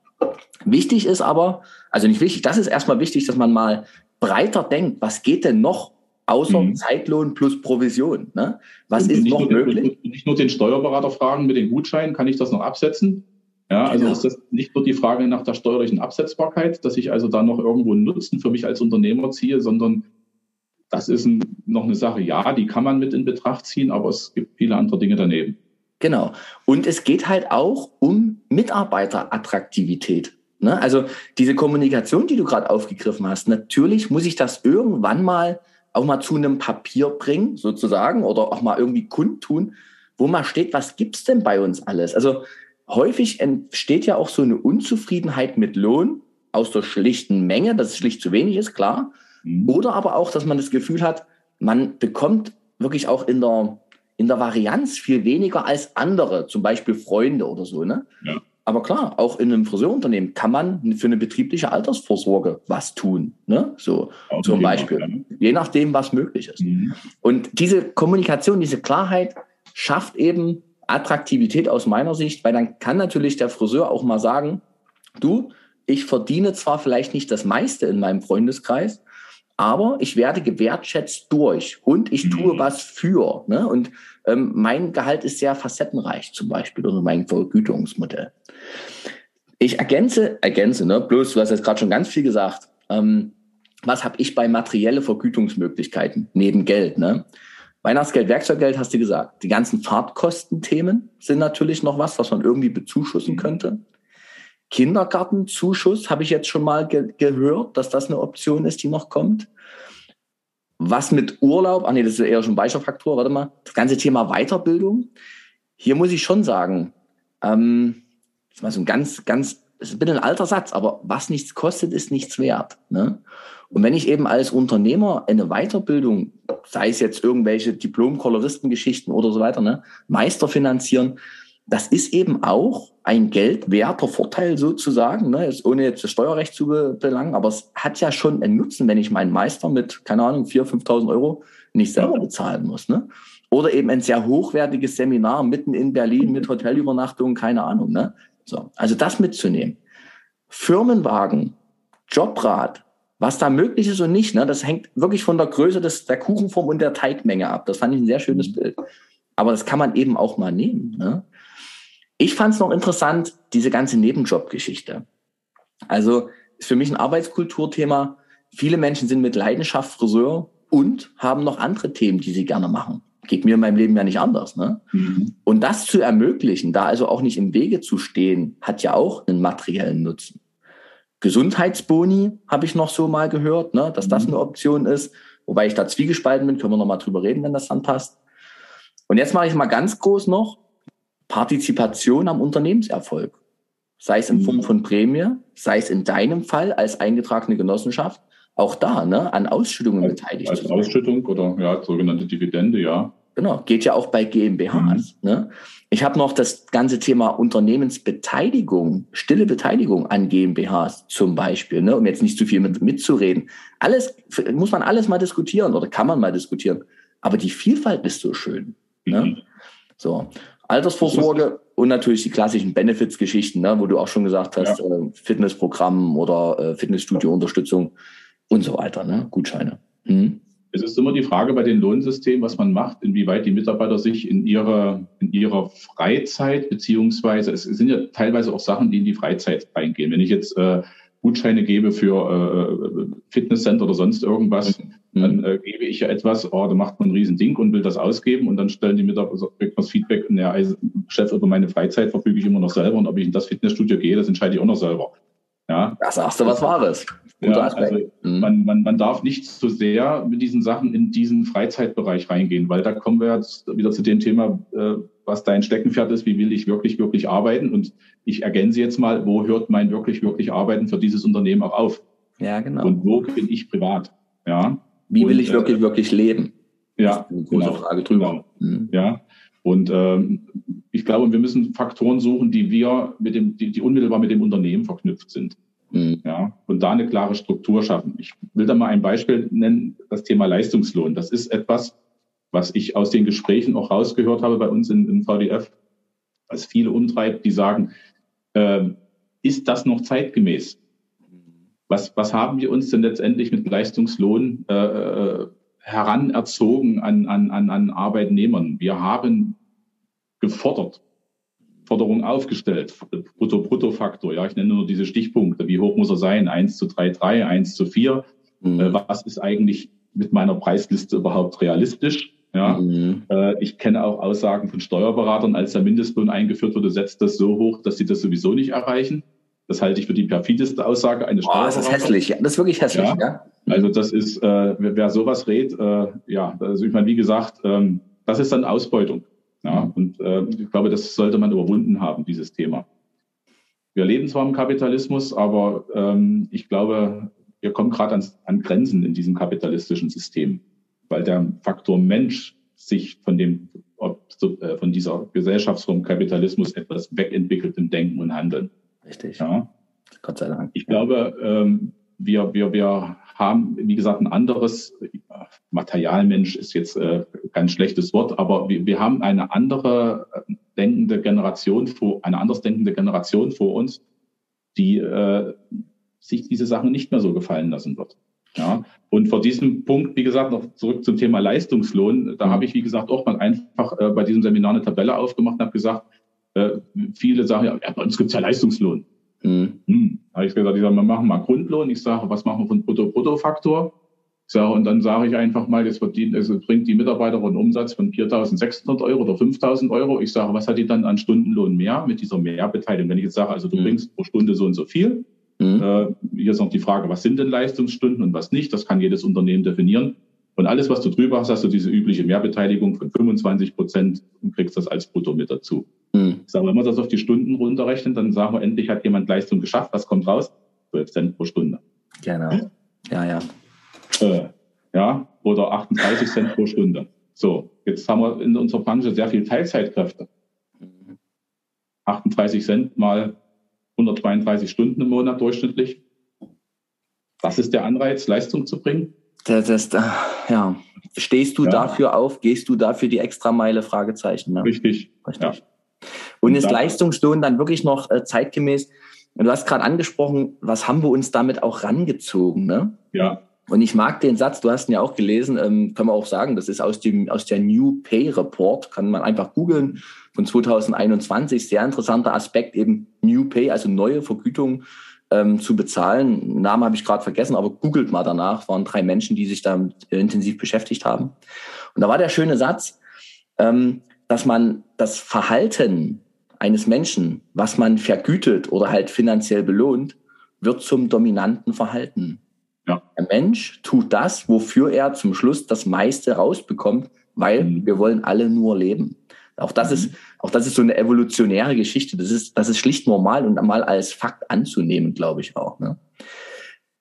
Wichtig ist aber, also nicht wichtig, das ist erstmal wichtig, dass man mal breiter denkt, was geht denn noch außer mhm. Zeitlohn plus Provision? Ne? Was ist noch nur, möglich? Nicht nur den Steuerberater fragen mit den Gutscheinen, kann ich das noch absetzen? Ja, also genau. ist das nicht nur die Frage nach der steuerlichen Absetzbarkeit, dass ich also da noch irgendwo einen Nutzen für mich als Unternehmer ziehe, sondern das ist ein, noch eine Sache, ja, die kann man mit in Betracht ziehen, aber es gibt viele andere Dinge daneben. Genau. Und es geht halt auch um Mitarbeiterattraktivität. Ne? Also diese Kommunikation, die du gerade aufgegriffen hast, natürlich muss ich das irgendwann mal auch mal zu einem Papier bringen, sozusagen, oder auch mal irgendwie kundtun, wo mal steht, was gibt's denn bei uns alles? Also häufig entsteht ja auch so eine Unzufriedenheit mit Lohn aus der schlichten Menge, dass es schlicht zu wenig ist, klar. Mhm. Oder aber auch, dass man das Gefühl hat, man bekommt wirklich auch in der, in der Varianz viel weniger als andere, zum Beispiel Freunde oder so. Ne? Ja. Aber klar, auch in einem Friseurunternehmen kann man für eine betriebliche Altersvorsorge was tun. Ne? So auch zum Beispiel. Fall, Je nachdem, was möglich ist. Mhm. Und diese Kommunikation, diese Klarheit schafft eben Attraktivität aus meiner Sicht, weil dann kann natürlich der Friseur auch mal sagen, du, ich verdiene zwar vielleicht nicht das meiste in meinem Freundeskreis, aber ich werde gewertschätzt durch und ich tue mhm. was für. Ne? Und ähm, mein Gehalt ist sehr facettenreich zum Beispiel oder mein Vergütungsmodell. Ich ergänze, ergänze, ne? bloß du hast jetzt gerade schon ganz viel gesagt. Ähm, was habe ich bei materielle Vergütungsmöglichkeiten neben Geld? Ne? Weihnachtsgeld, Werkzeuggeld hast du gesagt. Die ganzen Fahrtkostenthemen sind natürlich noch was, was man irgendwie bezuschussen könnte. Kindergartenzuschuss habe ich jetzt schon mal ge gehört, dass das eine Option ist, die noch kommt. was mit Urlaub, ach nee, das ist eher schon Beispielfaktor, warte mal, das ganze Thema Weiterbildung. Hier muss ich schon sagen, ähm, das ist mal so ein ganz, ganz, das ist ein alter Satz, aber was nichts kostet, ist nichts wert. Ne? Und wenn ich eben als Unternehmer eine Weiterbildung, sei es jetzt irgendwelche Diplom-Koloristengeschichten oder so weiter, ne, Meister finanzieren, das ist eben auch ein geldwerter Vorteil sozusagen, ne, jetzt ohne jetzt das Steuerrecht zu belangen, aber es hat ja schon einen Nutzen, wenn ich meinen Meister mit, keine Ahnung, 4.000, 5.000 Euro nicht selber bezahlen muss. Ne? Oder eben ein sehr hochwertiges Seminar mitten in Berlin mit Hotelübernachtung, keine Ahnung. Ne? So, also das mitzunehmen. Firmenwagen, Jobrat, was da möglich ist und nicht, ne, das hängt wirklich von der Größe des, der Kuchenform und der Teigmenge ab. Das fand ich ein sehr schönes mhm. Bild. Aber das kann man eben auch mal nehmen. Ne? Ich fand es noch interessant, diese ganze Nebenjob-Geschichte. Also ist für mich ein Arbeitskulturthema. Viele Menschen sind mit Leidenschaft Friseur und haben noch andere Themen, die sie gerne machen. Geht mir in meinem Leben ja nicht anders. Ne? Mhm. Und das zu ermöglichen, da also auch nicht im Wege zu stehen, hat ja auch einen materiellen Nutzen. Gesundheitsboni habe ich noch so mal gehört, ne, dass das mhm. eine Option ist. Wobei ich da zwiegespalten bin, können wir noch mal drüber reden, wenn das dann passt. Und jetzt mache ich mal ganz groß noch Partizipation am Unternehmenserfolg. Sei es in Form mhm. von Prämie, sei es in deinem Fall als eingetragene Genossenschaft, auch da ne, an Ausschüttungen als, beteiligt. Als Ausschüttung oder ja, sogenannte Dividende, ja. Genau, geht ja auch bei GmbHs. Mhm. Ne? Ich habe noch das ganze Thema Unternehmensbeteiligung, stille Beteiligung an GmbHs zum Beispiel, ne? um jetzt nicht zu viel mit, mitzureden. Alles muss man alles mal diskutieren oder kann man mal diskutieren. Aber die Vielfalt ist so schön. Ne? Mhm. So. Altersvorsorge und natürlich die klassischen Benefits-Geschichten, ne? wo du auch schon gesagt hast, ja. äh, Fitnessprogramm oder äh, Fitnessstudio-Unterstützung und so weiter, ne? Gutscheine. Hm? Es ist immer die Frage bei den Lohnsystemen, was man macht, inwieweit die Mitarbeiter sich in ihrer, in ihrer Freizeit, beziehungsweise es sind ja teilweise auch Sachen, die in die Freizeit reingehen. Wenn ich jetzt äh, Gutscheine gebe für äh, Fitnesscenter oder sonst irgendwas, mhm. dann äh, gebe ich ja etwas, oh, da macht man ein Riesending und will das ausgeben und dann stellen die Mitarbeiter das Feedback, ja, also, Chef, über meine Freizeit verfüge ich immer noch selber und ob ich in das Fitnessstudio gehe, das entscheide ich auch noch selber. Ja. Da sagst du was Wahres. Ja, also mhm. man, man, man darf nicht zu so sehr mit diesen Sachen in diesen Freizeitbereich reingehen, weil da kommen wir jetzt wieder zu dem Thema, äh, was dein Steckenpferd ist, wie will ich wirklich, wirklich arbeiten. Und ich ergänze jetzt mal, wo hört mein wirklich, wirklich Arbeiten für dieses Unternehmen auch auf? Ja, genau. Und wo bin ich privat? Ja. Wie will ich wirklich, äh, wirklich leben? Ja, eine große genau, Frage drüber. Genau. Mhm. Ja. Und ähm, ich glaube, wir müssen Faktoren suchen, die wir mit dem, die, die unmittelbar mit dem Unternehmen verknüpft sind. Mhm. Ja, und da eine klare Struktur schaffen. Ich will da mal ein Beispiel nennen, das Thema Leistungslohn. Das ist etwas, was ich aus den Gesprächen auch rausgehört habe bei uns in, in VDF, was viele umtreibt, die sagen, äh, ist das noch zeitgemäß? Was, was haben wir uns denn letztendlich mit Leistungslohn äh, äh heranerzogen an, an, an, an Arbeitnehmern? Wir haben gefordert, Forderung aufgestellt. Brutto-Brutto-Faktor, ja, ich nenne nur diese Stichpunkte. Wie hoch muss er sein? 1 zu 3, 3, 1 zu 4. Mhm. Äh, was ist eigentlich mit meiner Preisliste überhaupt realistisch? Ja, mhm. äh, ich kenne auch Aussagen von Steuerberatern, als der Mindestlohn eingeführt wurde, setzt das so hoch, dass sie das sowieso nicht erreichen. Das halte ich für die perfideste Aussage eines oh, Das ist hässlich, das ist wirklich hässlich. Ja. ja. Also das ist, äh, wer sowas redet, äh, ja, also ich meine, wie gesagt, ähm, das ist dann Ausbeutung. Ja, und äh, ich glaube, das sollte man überwunden haben, dieses Thema. Wir leben zwar im Kapitalismus, aber ähm, ich glaube, wir kommen gerade an, an Grenzen in diesem kapitalistischen System, weil der Faktor Mensch sich von dem äh, von dieser Gesellschaftsform Kapitalismus etwas wegentwickelt im Denken und Handeln. Richtig. Ja. Gott sei Dank. Ich glaube, ähm, wir, wir, wir haben, wie gesagt, ein anderes, Materialmensch ist jetzt äh, kein schlechtes Wort, aber wir, wir haben eine andere äh, denkende Generation vor, eine anders denkende Generation vor uns, die äh, sich diese Sachen nicht mehr so gefallen lassen wird. Ja, und vor diesem Punkt, wie gesagt, noch zurück zum Thema Leistungslohn, da mhm. habe ich, wie gesagt, auch mal einfach äh, bei diesem Seminar eine Tabelle aufgemacht und habe gesagt, äh, viele sagen, ja, bei uns gibt es ja Leistungslohn. Mhm. Hm. Habe ich gesagt, ich sage, wir machen mal Grundlohn. Ich sage, was machen wir von Brutto-Brutto-Faktor? Ich sage, und dann sage ich einfach mal, das verdient, es bringt die Mitarbeiter einen Umsatz von 4.600 Euro oder 5.000 Euro. Ich sage, was hat die dann an Stundenlohn mehr mit dieser Mehrbeteiligung? Wenn ich jetzt sage, also du mhm. bringst pro Stunde so und so viel, mhm. äh, hier ist noch die Frage, was sind denn Leistungsstunden und was nicht? Das kann jedes Unternehmen definieren. Und alles, was du drüber hast, hast du diese übliche Mehrbeteiligung von 25 Prozent und kriegst das als Brutto mit dazu. Mhm. Ich sage, wenn wir das auf die Stunden runterrechnen, dann sagen wir, endlich hat jemand Leistung geschafft. Was kommt raus? 12 Cent pro Stunde. Genau. Ja, ja. Äh, ja, oder 38 Cent pro Stunde. So, jetzt haben wir in unserer Branche sehr viel Teilzeitkräfte. 38 Cent mal 132 Stunden im Monat durchschnittlich. Was ist der Anreiz, Leistung zu bringen? Das, das, äh, ja. Stehst du ja. dafür auf? Gehst du dafür die Extrameile? Fragezeichen. Ne? Richtig. Richtig. Ja. Und ist Leistungslohn dann wirklich noch äh, zeitgemäß? Du hast gerade angesprochen, was haben wir uns damit auch rangezogen? Ne? Ja. Und ich mag den Satz, du hast ihn ja auch gelesen, ähm, kann man auch sagen, das ist aus dem aus der New Pay Report, kann man einfach googeln von 2021. Sehr interessanter Aspekt eben New Pay, also neue Vergütung ähm, zu bezahlen. Namen habe ich gerade vergessen, aber googelt mal danach. Waren drei Menschen, die sich damit intensiv beschäftigt haben. Und da war der schöne Satz, ähm, dass man das Verhalten eines Menschen, was man vergütet oder halt finanziell belohnt, wird zum dominanten Verhalten. Ja. Der Mensch tut das, wofür er zum Schluss das meiste rausbekommt, weil mhm. wir wollen alle nur leben. Auch das mhm. ist, auch das ist so eine evolutionäre Geschichte. Das ist, das ist schlicht normal und mal als Fakt anzunehmen, glaube ich auch. Ne?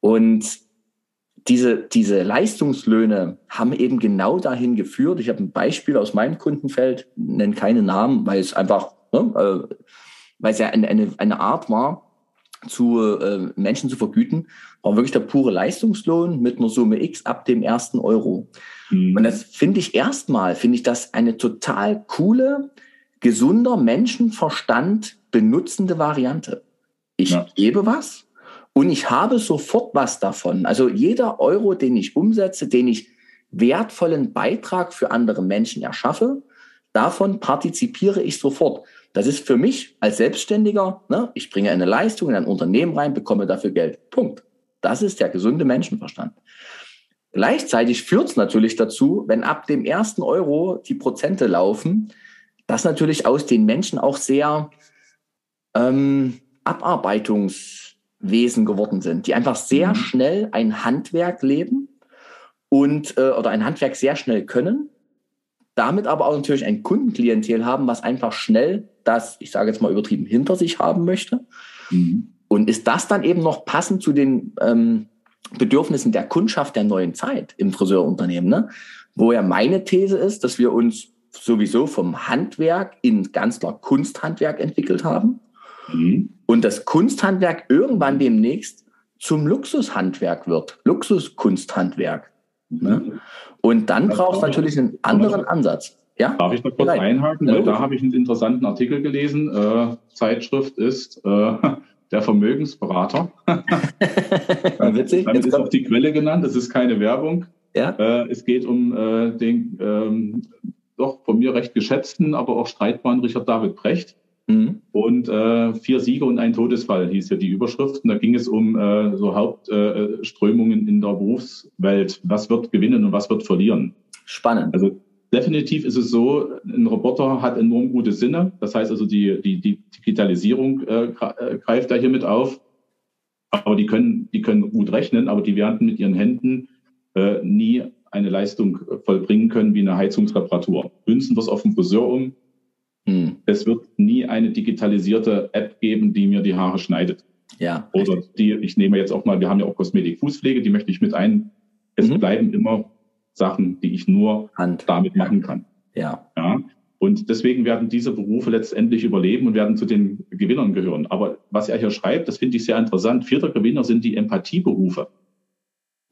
Und diese, diese Leistungslöhne haben eben genau dahin geführt. Ich habe ein Beispiel aus meinem Kundenfeld, nenne keine Namen, weil es einfach, ne, äh, weil es ja eine, eine, eine Art war, zu äh, Menschen zu vergüten, war wirklich der pure Leistungslohn mit einer Summe X ab dem ersten Euro. Mhm. Und das finde ich erstmal, finde ich das eine total coole, gesunder Menschenverstand benutzende Variante. Ich ja. gebe was und ich habe sofort was davon. Also jeder Euro, den ich umsetze, den ich wertvollen Beitrag für andere Menschen erschaffe, davon partizipiere ich sofort. Das ist für mich als Selbstständiger, ne, ich bringe eine Leistung in ein Unternehmen rein, bekomme dafür Geld. Punkt. Das ist der gesunde Menschenverstand. Gleichzeitig führt es natürlich dazu, wenn ab dem ersten Euro die Prozente laufen, dass natürlich aus den Menschen auch sehr ähm, Abarbeitungswesen geworden sind, die einfach sehr mhm. schnell ein Handwerk leben und äh, oder ein Handwerk sehr schnell können, damit aber auch natürlich ein Kundenklientel haben, was einfach schnell das, ich sage jetzt mal übertrieben, hinter sich haben möchte. Mhm. Und ist das dann eben noch passend zu den ähm, Bedürfnissen der Kundschaft der neuen Zeit im Friseurunternehmen? Ne? Wo ja meine These ist, dass wir uns sowieso vom Handwerk in ganz klar Kunsthandwerk entwickelt haben. Mhm. Und das Kunsthandwerk irgendwann demnächst zum Luxushandwerk wird, Luxuskunsthandwerk. Ne? Mhm. Und dann braucht es natürlich einen anderen Ansatz. Ja? Darf ich da kurz Vielleicht. einhaken? Weil da habe ich einen interessanten Artikel gelesen. Äh, Zeitschrift ist äh, der Vermögensberater. Witzig. Dann ist auch die Quelle genannt, das ist keine Werbung. Ja. Äh, es geht um äh, den ähm, doch von mir recht geschätzten, aber auch streitbaren Richard David Brecht. Mhm. Und äh, vier Siege und ein Todesfall hieß ja die Überschrift. Und da ging es um äh, so Hauptströmungen äh, in der Berufswelt. Was wird gewinnen und was wird verlieren? Spannend. Also definitiv ist es so, ein Roboter hat enorm gute Sinne. Das heißt also, die, die, die Digitalisierung äh, äh, greift da hier mit auf. Aber die können, die können gut rechnen, aber die werden mit ihren Händen äh, nie eine Leistung vollbringen können wie eine Heizungsreparatur. Münzen wir es auf den Friseur um. Hm. Es wird nie eine digitalisierte App geben, die mir die Haare schneidet. Ja. Oder die, ich nehme jetzt auch mal, wir haben ja auch Kosmetik, Fußpflege, die möchte ich mit ein. Es mhm. bleiben immer Sachen, die ich nur Hand. damit machen kann. Ja. ja. Und deswegen werden diese Berufe letztendlich überleben und werden zu den Gewinnern gehören. Aber was er hier schreibt, das finde ich sehr interessant. Vierter Gewinner sind die Empathieberufe.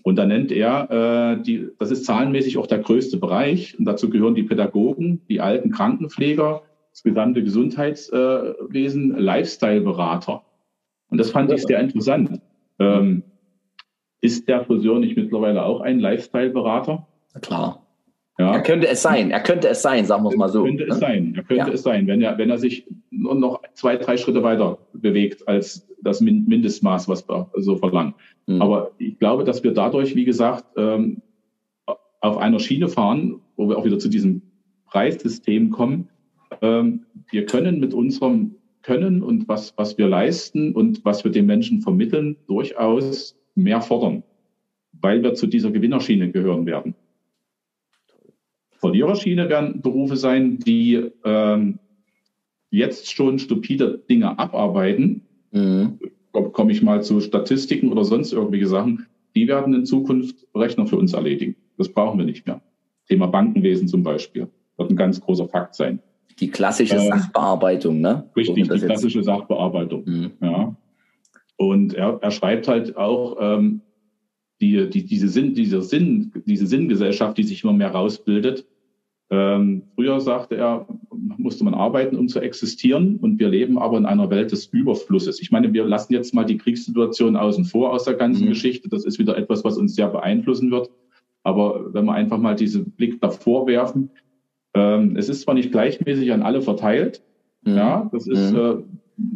Und da nennt er, äh, die, das ist zahlenmäßig auch der größte Bereich. Und dazu gehören die Pädagogen, die alten Krankenpfleger, das gesamte Gesundheitswesen, Lifestyle-Berater. Und das fand ich sehr interessant. Ähm, ist der Friseur nicht mittlerweile auch ein Lifestyle-Berater? Klar. Ja. Er könnte es sein, er könnte es sein, sagen wir es mal so. Könnte ne? es sein, er könnte ja. es sein, wenn er, wenn er sich nur noch zwei, drei Schritte weiter bewegt als das Mindestmaß, was wir so verlangen. Mhm. Aber ich glaube, dass wir dadurch, wie gesagt, ähm, auf einer Schiene fahren, wo wir auch wieder zu diesem Preissystem kommen. Ähm, wir können mit unserem Können und was, was wir leisten und was wir den Menschen vermitteln, durchaus mehr fordern, weil wir zu dieser Gewinnerschiene gehören werden. Verliererschiene werden Berufe sein, die ähm, jetzt schon stupide Dinge abarbeiten. Mhm. Komme ich mal zu Statistiken oder sonst irgendwelche Sachen. Die werden in Zukunft Rechner für uns erledigen. Das brauchen wir nicht mehr. Thema Bankenwesen zum Beispiel wird ein ganz großer Fakt sein. Die klassische ähm, Sachbearbeitung, ne? Richtig, die klassische Sachbearbeitung. Mhm. Ja. Und er, er schreibt halt auch, ähm, die, die, diese, Sinn, diese, Sinn, diese Sinngesellschaft, die sich immer mehr rausbildet. Ähm, früher sagte er, musste man arbeiten, um zu existieren. Und wir leben aber in einer Welt des Überflusses. Ich meine, wir lassen jetzt mal die Kriegssituation außen vor aus der ganzen mhm. Geschichte. Das ist wieder etwas, was uns sehr beeinflussen wird. Aber wenn wir einfach mal diesen Blick davor werfen, ähm, es ist zwar nicht gleichmäßig an alle verteilt, mhm. ja, das ist, mhm.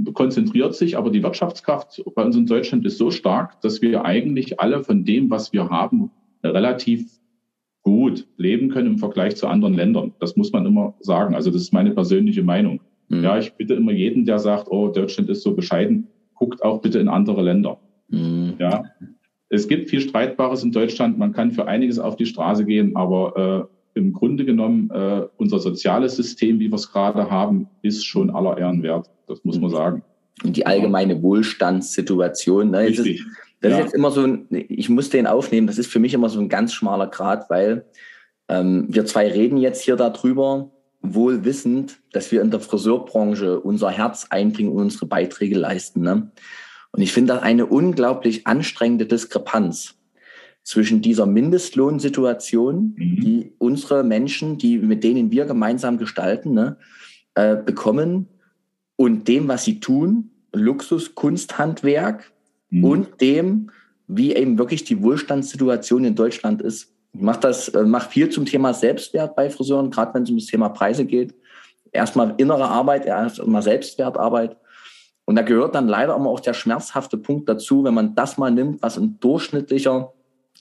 äh, konzentriert sich, aber die Wirtschaftskraft bei uns in Deutschland ist so stark, dass wir eigentlich alle von dem, was wir haben, relativ gut leben können im Vergleich zu anderen Ländern. Das muss man immer sagen. Also das ist meine persönliche Meinung. Mhm. Ja, ich bitte immer jeden, der sagt, oh, Deutschland ist so bescheiden, guckt auch bitte in andere Länder. Mhm. Ja, es gibt viel Streitbares in Deutschland. Man kann für einiges auf die Straße gehen, aber äh, im Grunde genommen, äh, unser soziales System, wie wir es gerade haben, ist schon aller Ehren wert. Das muss man sagen. Und die allgemeine Wohlstandssituation. Ne? Richtig. Ist, das ja. ist jetzt immer so ein, ich muss den aufnehmen, das ist für mich immer so ein ganz schmaler Grad, weil ähm, wir zwei reden jetzt hier darüber, wohl wissend, dass wir in der Friseurbranche unser Herz einbringen und unsere Beiträge leisten. Ne? Und ich finde das eine unglaublich anstrengende Diskrepanz zwischen dieser Mindestlohnsituation, mhm. die unsere Menschen, die mit denen wir gemeinsam gestalten, ne, äh, bekommen und dem, was sie tun, Luxus, Kunsthandwerk mhm. und dem, wie eben wirklich die Wohlstandssituation in Deutschland ist. Ich mache das, äh, mache viel zum Thema Selbstwert bei Friseuren, gerade wenn es um das Thema Preise geht. Erstmal innere Arbeit, erstmal Selbstwertarbeit. Und da gehört dann leider immer auch der schmerzhafte Punkt dazu, wenn man das mal nimmt, was ein durchschnittlicher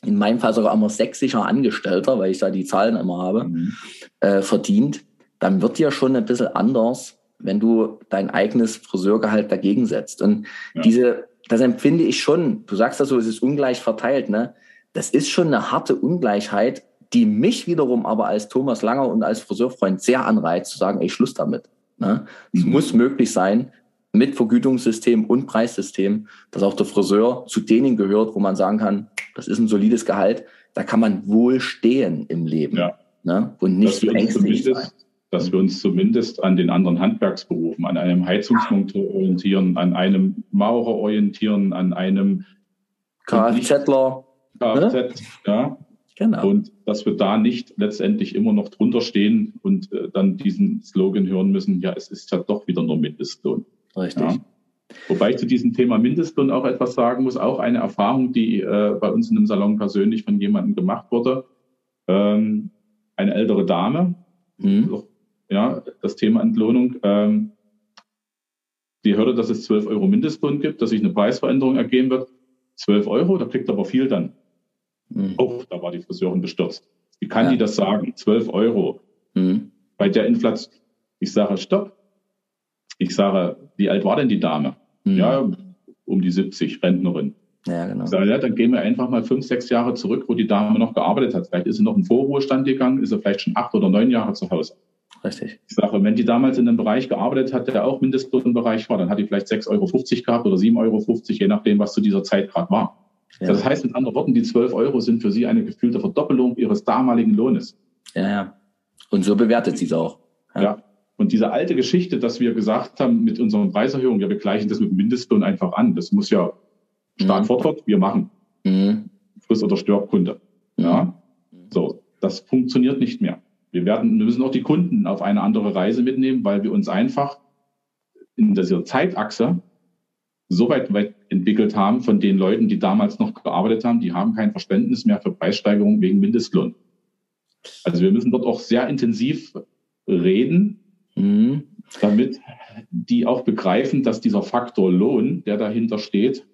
in meinem Fall sogar immer sächsischer Angestellter, weil ich da die Zahlen immer habe, mhm. äh, verdient, dann wird dir schon ein bisschen anders, wenn du dein eigenes Friseurgehalt dagegen setzt. Und ja. diese, das empfinde ich schon, du sagst das so, es ist ungleich verteilt, ne? Das ist schon eine harte Ungleichheit, die mich wiederum aber als Thomas Langer und als Friseurfreund sehr anreizt, zu sagen, ey, Schluss damit. Ne? Es mhm. muss möglich sein, mit Vergütungssystem und Preissystem, dass auch der Friseur zu denen gehört, wo man sagen kann, das ist ein solides Gehalt, da kann man wohl stehen im Leben. Ja. Ne? Und nicht die ängstlich sein. Dass wir uns zumindest an den anderen Handwerksberufen, an einem Heizungsmonteur orientieren, an einem Maurer orientieren, an einem Kfzler. Kfz, ne? ja. Genau. Und dass wir da nicht letztendlich immer noch drunter stehen und äh, dann diesen Slogan hören müssen, ja, es ist ja doch wieder nur Mindestlohn. Richtig. Ja. Wobei ich zu diesem Thema Mindestlohn auch etwas sagen muss, auch eine Erfahrung, die äh, bei uns in dem Salon persönlich von jemandem gemacht wurde. Ähm, eine ältere Dame, mhm. Ja, das Thema Entlohnung, ähm, die hörte, dass es 12 Euro Mindestlohn gibt, dass sich eine Preisveränderung ergeben wird. 12 Euro, da kriegt aber viel dann. Mhm. Oh, da war die Friseurin bestürzt. Wie kann ja. die das sagen? 12 Euro. Mhm. Bei der Inflation. Ich sage, stopp. Ich sage, wie alt war denn die Dame? Mhm. Ja, um die 70, Rentnerin. Ja, genau. Ich sage, ja, dann gehen wir einfach mal fünf, sechs Jahre zurück, wo die Dame noch gearbeitet hat. Vielleicht ist sie noch im Vorruhestand gegangen, ist sie vielleicht schon acht oder neun Jahre zu Hause. Richtig. Ich sage, wenn die damals in einem Bereich gearbeitet hat, der auch Mindestlohnbereich war, dann hat die vielleicht 6,50 Euro gehabt oder 7,50 Euro, je nachdem, was zu dieser Zeit gerade war. Ja. Das heißt mit anderen Worten, die 12 Euro sind für sie eine gefühlte Verdoppelung ihres damaligen Lohnes. Ja, ja. Und so bewertet sie es auch. Ja. ja. Und diese alte Geschichte, dass wir gesagt haben, mit unseren Preiserhöhungen, ja, wir gleichen das mit Mindestlohn einfach an. Das muss ja Staat mhm. fordert, wir machen. Mhm. Friss oder stirb Kunde. Ja. So. Das funktioniert nicht mehr. Wir werden, wir müssen auch die Kunden auf eine andere Reise mitnehmen, weil wir uns einfach in dieser Zeitachse so weit, weit entwickelt haben von den Leuten, die damals noch gearbeitet haben, die haben kein Verständnis mehr für Preissteigerungen wegen Mindestlohn. Also wir müssen dort auch sehr intensiv reden, Mhm. Damit die auch begreifen, dass dieser Faktor Lohn, der dahinter steht,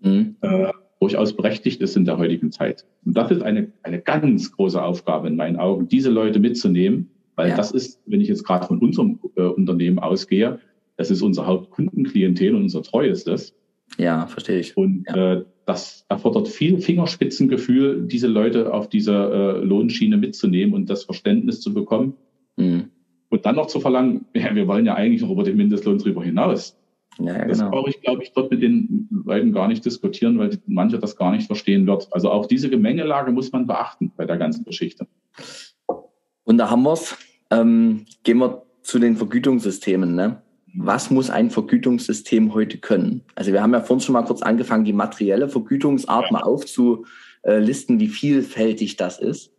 mhm. äh, durchaus berechtigt ist in der heutigen Zeit. Und das ist eine, eine ganz große Aufgabe in meinen Augen, diese Leute mitzunehmen, weil ja. das ist, wenn ich jetzt gerade von unserem äh, Unternehmen ausgehe, das ist unser Hauptkundenklientel und unser treuestes. Ja, verstehe ich. Und ja. äh, das erfordert viel Fingerspitzengefühl, diese Leute auf dieser äh, Lohnschiene mitzunehmen und das Verständnis zu bekommen. Mhm. Und dann noch zu verlangen, ja, wir wollen ja eigentlich noch über den Mindestlohn drüber hinaus. Ja, ja, das genau. brauche ich, glaube ich, dort mit den Leuten gar nicht diskutieren, weil manche das gar nicht verstehen wird. Also auch diese Gemengelage muss man beachten bei der ganzen Geschichte. Und da haben wir es. Ähm, gehen wir zu den Vergütungssystemen. Ne? Was muss ein Vergütungssystem heute können? Also wir haben ja vorhin schon mal kurz angefangen, die materielle Vergütungsart ja. mal aufzulisten, wie vielfältig das ist.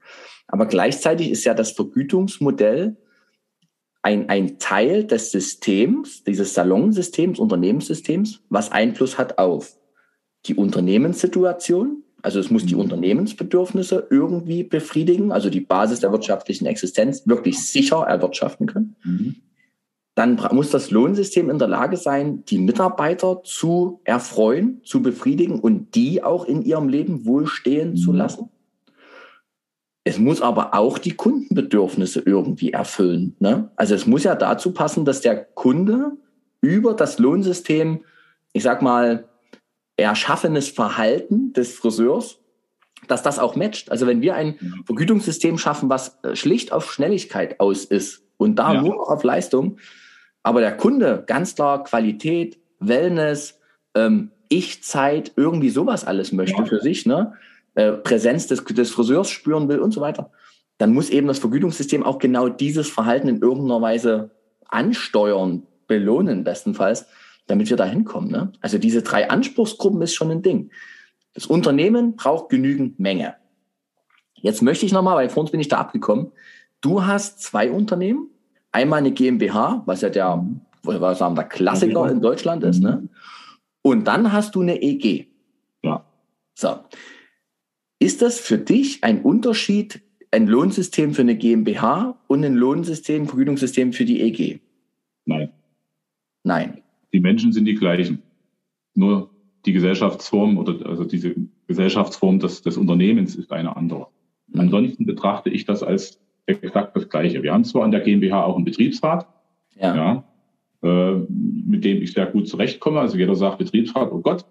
Aber gleichzeitig ist ja das Vergütungsmodell ein, ein Teil des Systems, dieses Salonsystems, Unternehmenssystems, was Einfluss hat auf die Unternehmenssituation. Also es muss die mhm. Unternehmensbedürfnisse irgendwie befriedigen, also die Basis der wirtschaftlichen Existenz wirklich sicher erwirtschaften können. Mhm. Dann muss das Lohnsystem in der Lage sein, die Mitarbeiter zu erfreuen, zu befriedigen und die auch in ihrem Leben wohlstehen mhm. zu lassen. Es muss aber auch die Kundenbedürfnisse irgendwie erfüllen. Ne? Also es muss ja dazu passen, dass der Kunde über das Lohnsystem, ich sag mal, erschaffenes Verhalten des Friseurs, dass das auch matcht. Also wenn wir ein Vergütungssystem schaffen, was äh, schlicht auf Schnelligkeit aus ist und da ja. nur auf Leistung, aber der Kunde ganz klar Qualität, Wellness, ähm, Ich-Zeit, irgendwie sowas alles möchte ja. für sich, ne? Äh, Präsenz des, des Friseurs spüren will und so weiter, dann muss eben das Vergütungssystem auch genau dieses Verhalten in irgendeiner Weise ansteuern, belohnen bestenfalls, damit wir da hinkommen. Ne? Also diese drei Anspruchsgruppen ist schon ein Ding. Das Unternehmen braucht genügend Menge. Jetzt möchte ich nochmal, weil vorhin bin ich da abgekommen. Du hast zwei Unternehmen. Einmal eine GmbH, was ja der, was sagen, der Klassiker in Deutschland ist. Ne? Und dann hast du eine EG. Ja. So. Ist das für dich ein Unterschied, ein Lohnsystem für eine GmbH und ein Lohnsystem, Vergütungssystem für die EG? Nein. Nein. Die Menschen sind die gleichen. Nur die Gesellschaftsform oder also diese Gesellschaftsform des, des Unternehmens ist eine andere. Mhm. Ansonsten betrachte ich das als exakt das Gleiche. Wir haben zwar an der GmbH auch einen Betriebsrat, ja. ja äh, mit dem ich sehr gut zurechtkomme. Also jeder sagt Betriebsrat, oh Gott,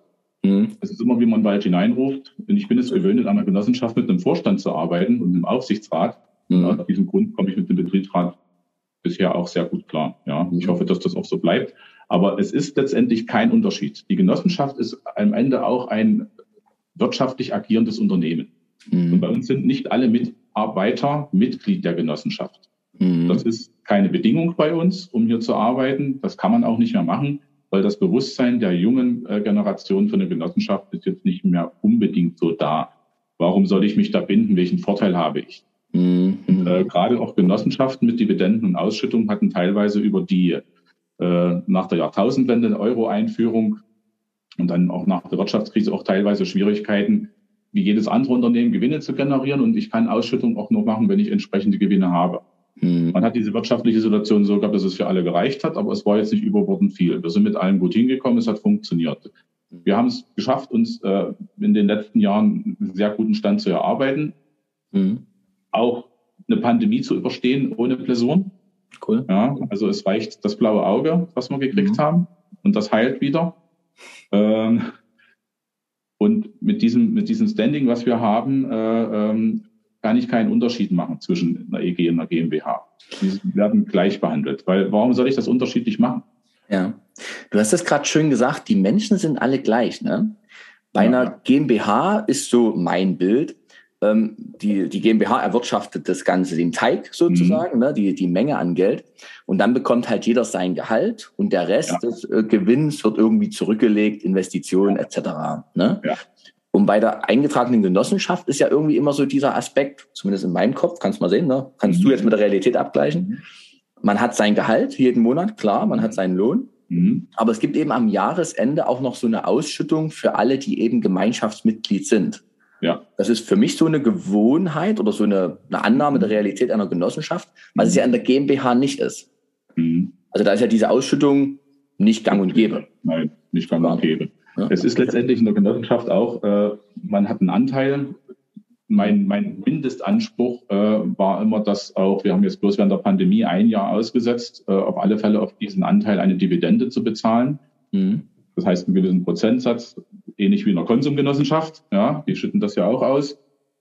Mhm. Es ist immer, wie man bald hineinruft. Und ich bin es gewöhnt, in einer Genossenschaft mit einem Vorstand zu arbeiten und einem Aufsichtsrat. Mhm. Aus diesem Grund komme ich mit dem Betriebsrat bisher auch sehr gut klar. Ja, ich hoffe, dass das auch so bleibt. Aber es ist letztendlich kein Unterschied. Die Genossenschaft ist am Ende auch ein wirtschaftlich agierendes Unternehmen. Mhm. Und bei uns sind nicht alle Mitarbeiter Mitglied der Genossenschaft. Mhm. Das ist keine Bedingung bei uns, um hier zu arbeiten. Das kann man auch nicht mehr machen weil das Bewusstsein der jungen äh, Generation für eine Genossenschaft ist jetzt nicht mehr unbedingt so da. Warum soll ich mich da binden? Welchen Vorteil habe ich? Mhm. Äh, gerade auch Genossenschaften mit Dividenden und Ausschüttung hatten teilweise über die äh, nach der Jahrtausendwende Euro-Einführung und dann auch nach der Wirtschaftskrise auch teilweise Schwierigkeiten, wie jedes andere Unternehmen Gewinne zu generieren. Und ich kann Ausschüttung auch nur machen, wenn ich entsprechende Gewinne habe. Hm. Man hat diese wirtschaftliche Situation so gehabt, dass es für alle gereicht hat, aber es war jetzt nicht überbordend viel. Wir sind mit allem gut hingekommen, es hat funktioniert. Wir haben es geschafft, uns äh, in den letzten Jahren einen sehr guten Stand zu erarbeiten. Mhm. Auch eine Pandemie zu überstehen ohne Blessuren. Cool. Ja, also es reicht das blaue Auge, was wir gekriegt mhm. haben, und das heilt wieder. Ähm, und mit diesem, mit diesem Standing, was wir haben, äh, ähm, kann ich keinen Unterschied machen zwischen einer EG und einer GmbH. Die werden gleich behandelt. Weil warum soll ich das unterschiedlich machen? Ja. Du hast es gerade schön gesagt, die Menschen sind alle gleich. Ne? Bei ja. einer GmbH ist so mein Bild, ähm, die, die GmbH erwirtschaftet das Ganze, den Teig sozusagen, mhm. ne, die, die Menge an Geld. Und dann bekommt halt jeder sein Gehalt und der Rest ja. des äh, Gewinns wird irgendwie zurückgelegt, Investitionen etc. Ne? Und bei der eingetragenen Genossenschaft ist ja irgendwie immer so dieser Aspekt, zumindest in meinem Kopf, kannst du mal sehen, ne? kannst mhm. du jetzt mit der Realität abgleichen. Mhm. Man hat sein Gehalt jeden Monat, klar, man hat seinen Lohn. Mhm. Aber es gibt eben am Jahresende auch noch so eine Ausschüttung für alle, die eben Gemeinschaftsmitglied sind. Ja. Das ist für mich so eine Gewohnheit oder so eine, eine Annahme der Realität einer Genossenschaft, was es ja in der GmbH nicht ist. Mhm. Also da ist ja diese Ausschüttung nicht gang und gäbe. Nein, nicht gang und gäbe. Ja. Es ist letztendlich in der Genossenschaft auch, äh, man hat einen Anteil. Mein, mein Mindestanspruch äh, war immer, dass auch, wir haben jetzt bloß während der Pandemie ein Jahr ausgesetzt, äh, auf alle Fälle auf diesen Anteil eine Dividende zu bezahlen. Mhm. Das heißt, einen gewissen Prozentsatz, ähnlich wie in einer Konsumgenossenschaft. Ja, die schütten das ja auch aus.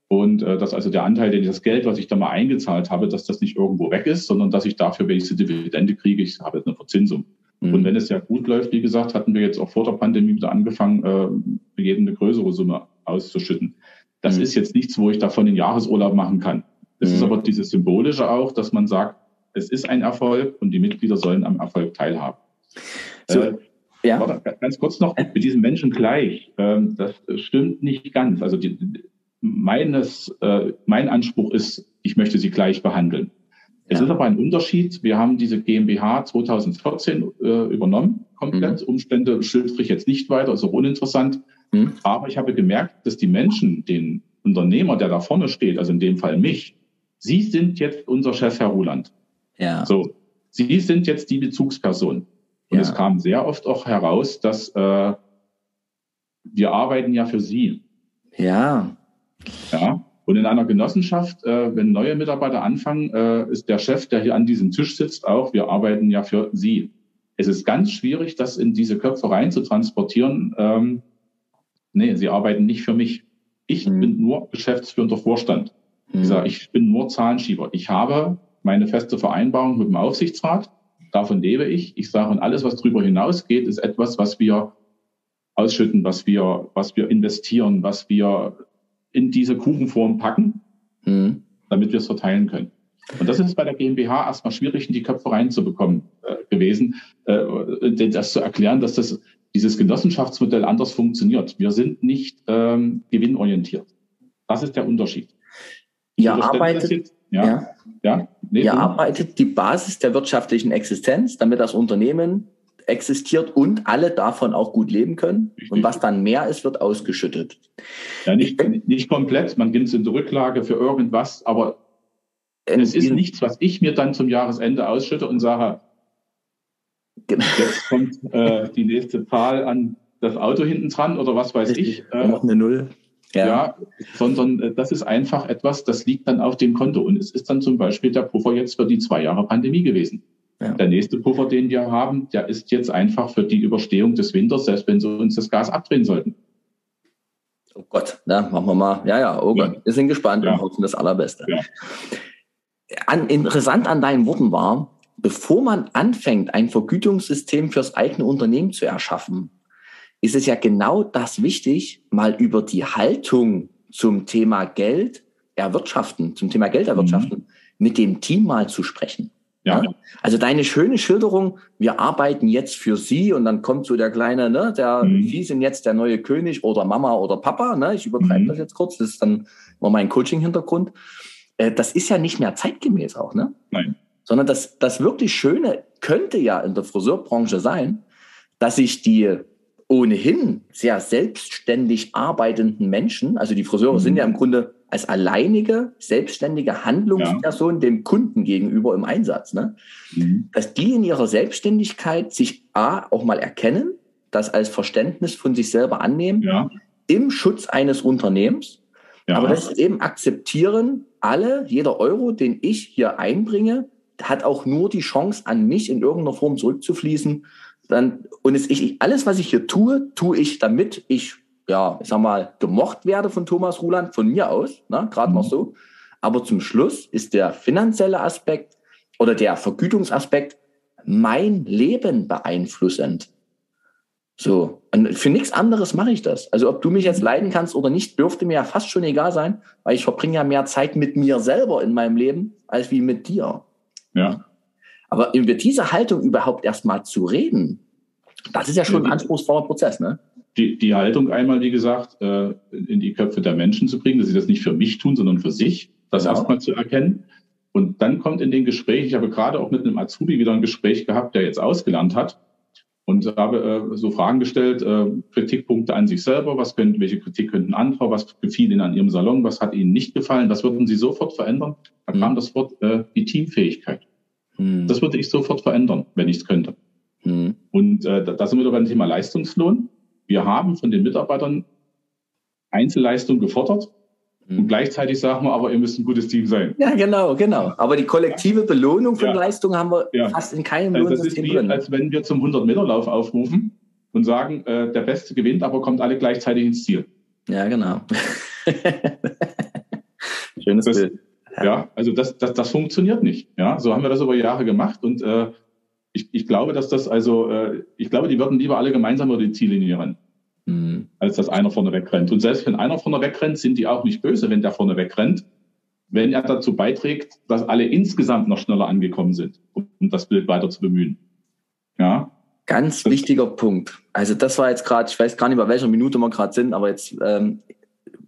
Und äh, dass also der Anteil, den das Geld, was ich da mal eingezahlt habe, dass das nicht irgendwo weg ist, sondern dass ich dafür, wenn ich die Dividende kriege, ich habe eine Verzinsung. Mhm. Und wenn es ja gut läuft, wie gesagt, hatten wir jetzt auch vor der Pandemie wieder angefangen, äh, für jeden eine größere Summe auszuschütten. Das mhm. ist jetzt nichts, wo ich davon den Jahresurlaub machen kann. Es mhm. ist aber dieses Symbolische auch, dass man sagt, es ist ein Erfolg und die Mitglieder sollen am Erfolg teilhaben. So, äh, ja. Warte, ganz kurz noch, mit diesem Menschen gleich, ähm, das stimmt nicht ganz. Also die, meines, äh, mein Anspruch ist, ich möchte sie gleich behandeln. Es ja. ist aber ein Unterschied. Wir haben diese GmbH 2014 äh, übernommen, komplett. Mhm. Umstände schildere ich jetzt nicht weiter, ist auch uninteressant. Mhm. Aber ich habe gemerkt, dass die Menschen, den Unternehmer, der da vorne steht, also in dem Fall mich, Sie sind jetzt unser Chef, Herr Ruland. Ja. So, Sie sind jetzt die Bezugsperson. Und ja. es kam sehr oft auch heraus, dass äh, wir arbeiten ja für Sie. Ja. Ja. Und in einer Genossenschaft, äh, wenn neue Mitarbeiter anfangen, äh, ist der Chef, der hier an diesem Tisch sitzt, auch, wir arbeiten ja für Sie. Es ist ganz schwierig, das in diese Köpfe rein zu transportieren. Ähm, nee, Sie arbeiten nicht für mich. Ich mhm. bin nur geschäftsführender Vorstand. Mhm. Ich, sage, ich bin nur Zahlenschieber. Ich habe meine feste Vereinbarung mit dem Aufsichtsrat. Davon lebe ich. Ich sage, und alles, was darüber hinausgeht, ist etwas, was wir ausschütten, was wir, was wir investieren, was wir in diese Kuchenform packen, mhm. damit wir es verteilen können. Und das ist bei der GmbH erstmal schwierig, in die Köpfe reinzubekommen äh, gewesen, äh, das zu erklären, dass das dieses Genossenschaftsmodell anders funktioniert. Wir sind nicht ähm, gewinnorientiert. Das ist der Unterschied. Ihr arbeitet, ja, ja, ja nee, ihr arbeitet die Basis der wirtschaftlichen Existenz, damit das Unternehmen existiert und alle davon auch gut leben können. Richtig. Und was dann mehr ist, wird ausgeschüttet. Ja, nicht, nicht komplett, man gibt es in der Rücklage für irgendwas, aber es ist nichts, was ich mir dann zum Jahresende ausschütte und sage, genau. jetzt kommt äh, die nächste Zahl an das Auto hinten dran oder was weiß Richtig. ich. Äh, noch eine Null. Ja. ja, sondern äh, das ist einfach etwas, das liegt dann auf dem Konto. Und es ist dann zum Beispiel der Puffer jetzt für die zwei Jahre Pandemie gewesen. Ja. Der nächste Puffer, den wir haben, der ist jetzt einfach für die Überstehung des Winters, selbst wenn sie uns das Gas abdrehen sollten. Oh Gott, na, machen wir mal. Ja, ja, oh Gott, wir sind gespannt ja. und hoffen das Allerbeste. Ja. An, interessant an deinen Worten war, bevor man anfängt, ein Vergütungssystem fürs eigene Unternehmen zu erschaffen, ist es ja genau das wichtig, mal über die Haltung zum Thema Geld erwirtschaften, zum Thema Geld erwirtschaften, mhm. mit dem Team mal zu sprechen. Ja. Also deine schöne Schilderung, wir arbeiten jetzt für Sie und dann kommt so der kleine, ne, der, mhm. Sie sind jetzt der neue König oder Mama oder Papa, ne, ich übertreibe mhm. das jetzt kurz, das ist dann nur mein Coaching-Hintergrund. Äh, das ist ja nicht mehr zeitgemäß auch, ne? Nein. Sondern das, das wirklich Schöne könnte ja in der Friseurbranche sein, dass sich die ohnehin sehr selbstständig arbeitenden Menschen, also die Friseure mhm. sind ja im Grunde als alleinige, selbstständige Handlungsperson ja. dem Kunden gegenüber im Einsatz, ne? Mhm. dass die in ihrer Selbstständigkeit sich A, auch mal erkennen, das als Verständnis von sich selber annehmen, ja. im Schutz eines Unternehmens, ja. aber das eben akzeptieren, alle, jeder Euro, den ich hier einbringe, hat auch nur die Chance, an mich in irgendeiner Form zurückzufließen. Dann, und es, ich, alles, was ich hier tue, tue ich, damit ich ja, ich sag mal, gemocht werde von Thomas Ruland, von mir aus, ne, gerade mhm. noch so. Aber zum Schluss ist der finanzielle Aspekt oder der Vergütungsaspekt mein Leben beeinflussend. So. Und für nichts anderes mache ich das. Also ob du mich jetzt leiden kannst oder nicht, dürfte mir ja fast schon egal sein, weil ich verbringe ja mehr Zeit mit mir selber in meinem Leben als wie mit dir. Ja. Aber über diese Haltung überhaupt erstmal zu reden, das ist ja schon ein anspruchsvoller Prozess, ne? Die, die Haltung einmal, wie gesagt, äh, in die Köpfe der Menschen zu bringen, dass sie das nicht für mich tun, sondern für sich, das ja. erstmal zu erkennen. Und dann kommt in den Gespräch, ich habe gerade auch mit einem Azubi wieder ein Gespräch gehabt, der jetzt ausgelernt hat und habe äh, so Fragen gestellt, äh, Kritikpunkte an sich selber, was können, welche Kritik könnten andere, was gefiel Ihnen an Ihrem Salon, was hat Ihnen nicht gefallen, das würden Sie sofort verändern. Da kam hm. das Wort äh, die Teamfähigkeit. Hm. Das würde ich sofort verändern, wenn ich es könnte. Hm. Und äh, da sind wir wieder beim Thema Leistungslohn. Wir haben von den Mitarbeitern Einzelleistung gefordert. Und hm. gleichzeitig sagen wir aber, ihr müsst ein gutes Team sein. Ja, genau, genau. Aber die kollektive Belohnung von ja. Leistung haben wir ja. fast in keinem also Lohnsystem drin. Das ist wie, als wenn wir zum 100-Meter-Lauf aufrufen. und sagen, äh, der Beste gewinnt, aber kommt alle gleichzeitig ins Ziel. Ja, genau. Schönes das, Bild. Ja. ja, also das, das, das funktioniert nicht. Ja, so haben wir das über Jahre gemacht und äh, ich, ich glaube, dass das also, äh, ich glaube, die würden lieber alle gemeinsam über die Ziellinie rennen, mhm. als dass einer vorne wegrennt. Und selbst wenn einer vorne wegrennt, sind die auch nicht böse, wenn der vorne wegrennt, wenn er dazu beiträgt, dass alle insgesamt noch schneller angekommen sind, um das Bild weiter zu bemühen. Ja. Ganz das wichtiger Punkt. Also das war jetzt gerade, ich weiß gar nicht, bei welcher Minute wir gerade sind, aber jetzt, ähm,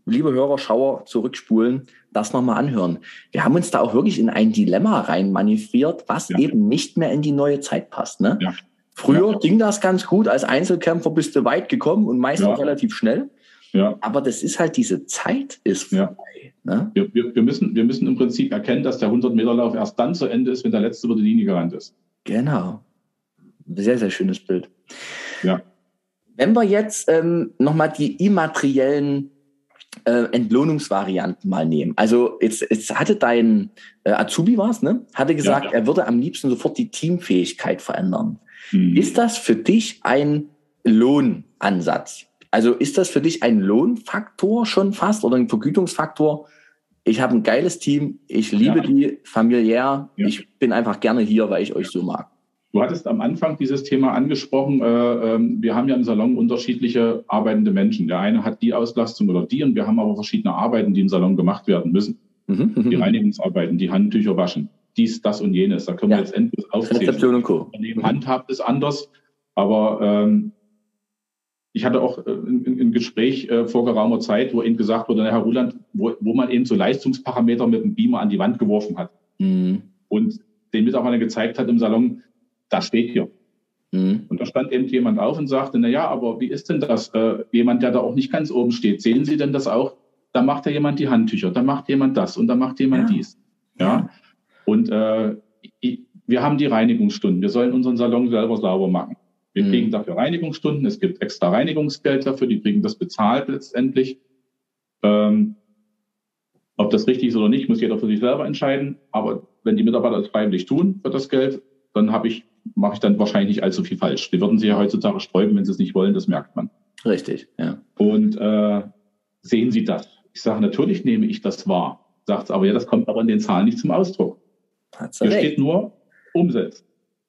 liebe Hörer, Schauer, zurückspulen, das nochmal anhören. Wir haben uns da auch wirklich in ein Dilemma rein manövriert, was ja. eben nicht mehr in die neue Zeit passt. Ne? Ja. Früher ja. ging das ganz gut. Als Einzelkämpfer bist du weit gekommen und meist auch relativ schnell. Ja. Aber das ist halt, diese Zeit ist vorbei. Ne? Wir, wir, wir, müssen, wir müssen im Prinzip erkennen, dass der 100-Meter-Lauf erst dann zu Ende ist, wenn der Letzte über die Linie gerannt ist. Genau. Sehr, sehr schönes Bild. Ja. Wenn wir jetzt ähm, nochmal die immateriellen äh, Entlohnungsvarianten mal nehmen. Also jetzt, jetzt hatte dein äh, Azubi was, ne? Hatte gesagt, ja, ja. er würde am liebsten sofort die Teamfähigkeit verändern. Mhm. Ist das für dich ein Lohnansatz? Also ist das für dich ein Lohnfaktor schon fast oder ein Vergütungsfaktor? Ich habe ein geiles Team, ich liebe ja. die familiär, ich bin einfach gerne hier, weil ich euch so mag. Du hattest am Anfang dieses Thema angesprochen. Äh, ähm, wir haben ja im Salon unterschiedliche arbeitende Menschen. Der eine hat die Auslastung oder die und wir haben aber verschiedene Arbeiten, die im Salon gemacht werden müssen. Mhm. Die Reinigungsarbeiten, die Handtücher waschen, dies, das und jenes. Da können ja. wir jetzt endlos aufzählen. Rezeption und Co. Daneben handhabt es anders. Aber ähm, ich hatte auch äh, ein, Gespräch äh, vor geraumer Zeit, wo eben gesagt wurde, Herr Ruland, wo, wo man eben so Leistungsparameter mit dem Beamer an die Wand geworfen hat. Mhm. Und den Mitarbeitern gezeigt hat im Salon, das steht hier. Mhm. Und da stand eben jemand auf und sagte, na ja, aber wie ist denn das? Äh, jemand, der da auch nicht ganz oben steht, sehen Sie denn das auch? Da macht ja jemand die Handtücher, da macht jemand das und da macht jemand ja. dies. Ja. Und äh, wir haben die Reinigungsstunden. Wir sollen unseren Salon selber sauber machen. Wir mhm. kriegen dafür Reinigungsstunden. Es gibt extra Reinigungsgeld dafür. Die kriegen das bezahlt letztendlich. Ähm, ob das richtig ist oder nicht, muss jeder für sich selber entscheiden. Aber wenn die Mitarbeiter es freiwillig tun für das Geld, dann habe ich mache ich dann wahrscheinlich nicht allzu viel falsch. Die würden sich ja heutzutage sträuben, wenn sie es nicht wollen, das merkt man. Richtig, ja. Und äh, sehen Sie das? Ich sage, natürlich nehme ich das wahr. Sagt aber, ja, das kommt aber in den Zahlen nicht zum Ausdruck. Hier recht. steht nur Umsatz.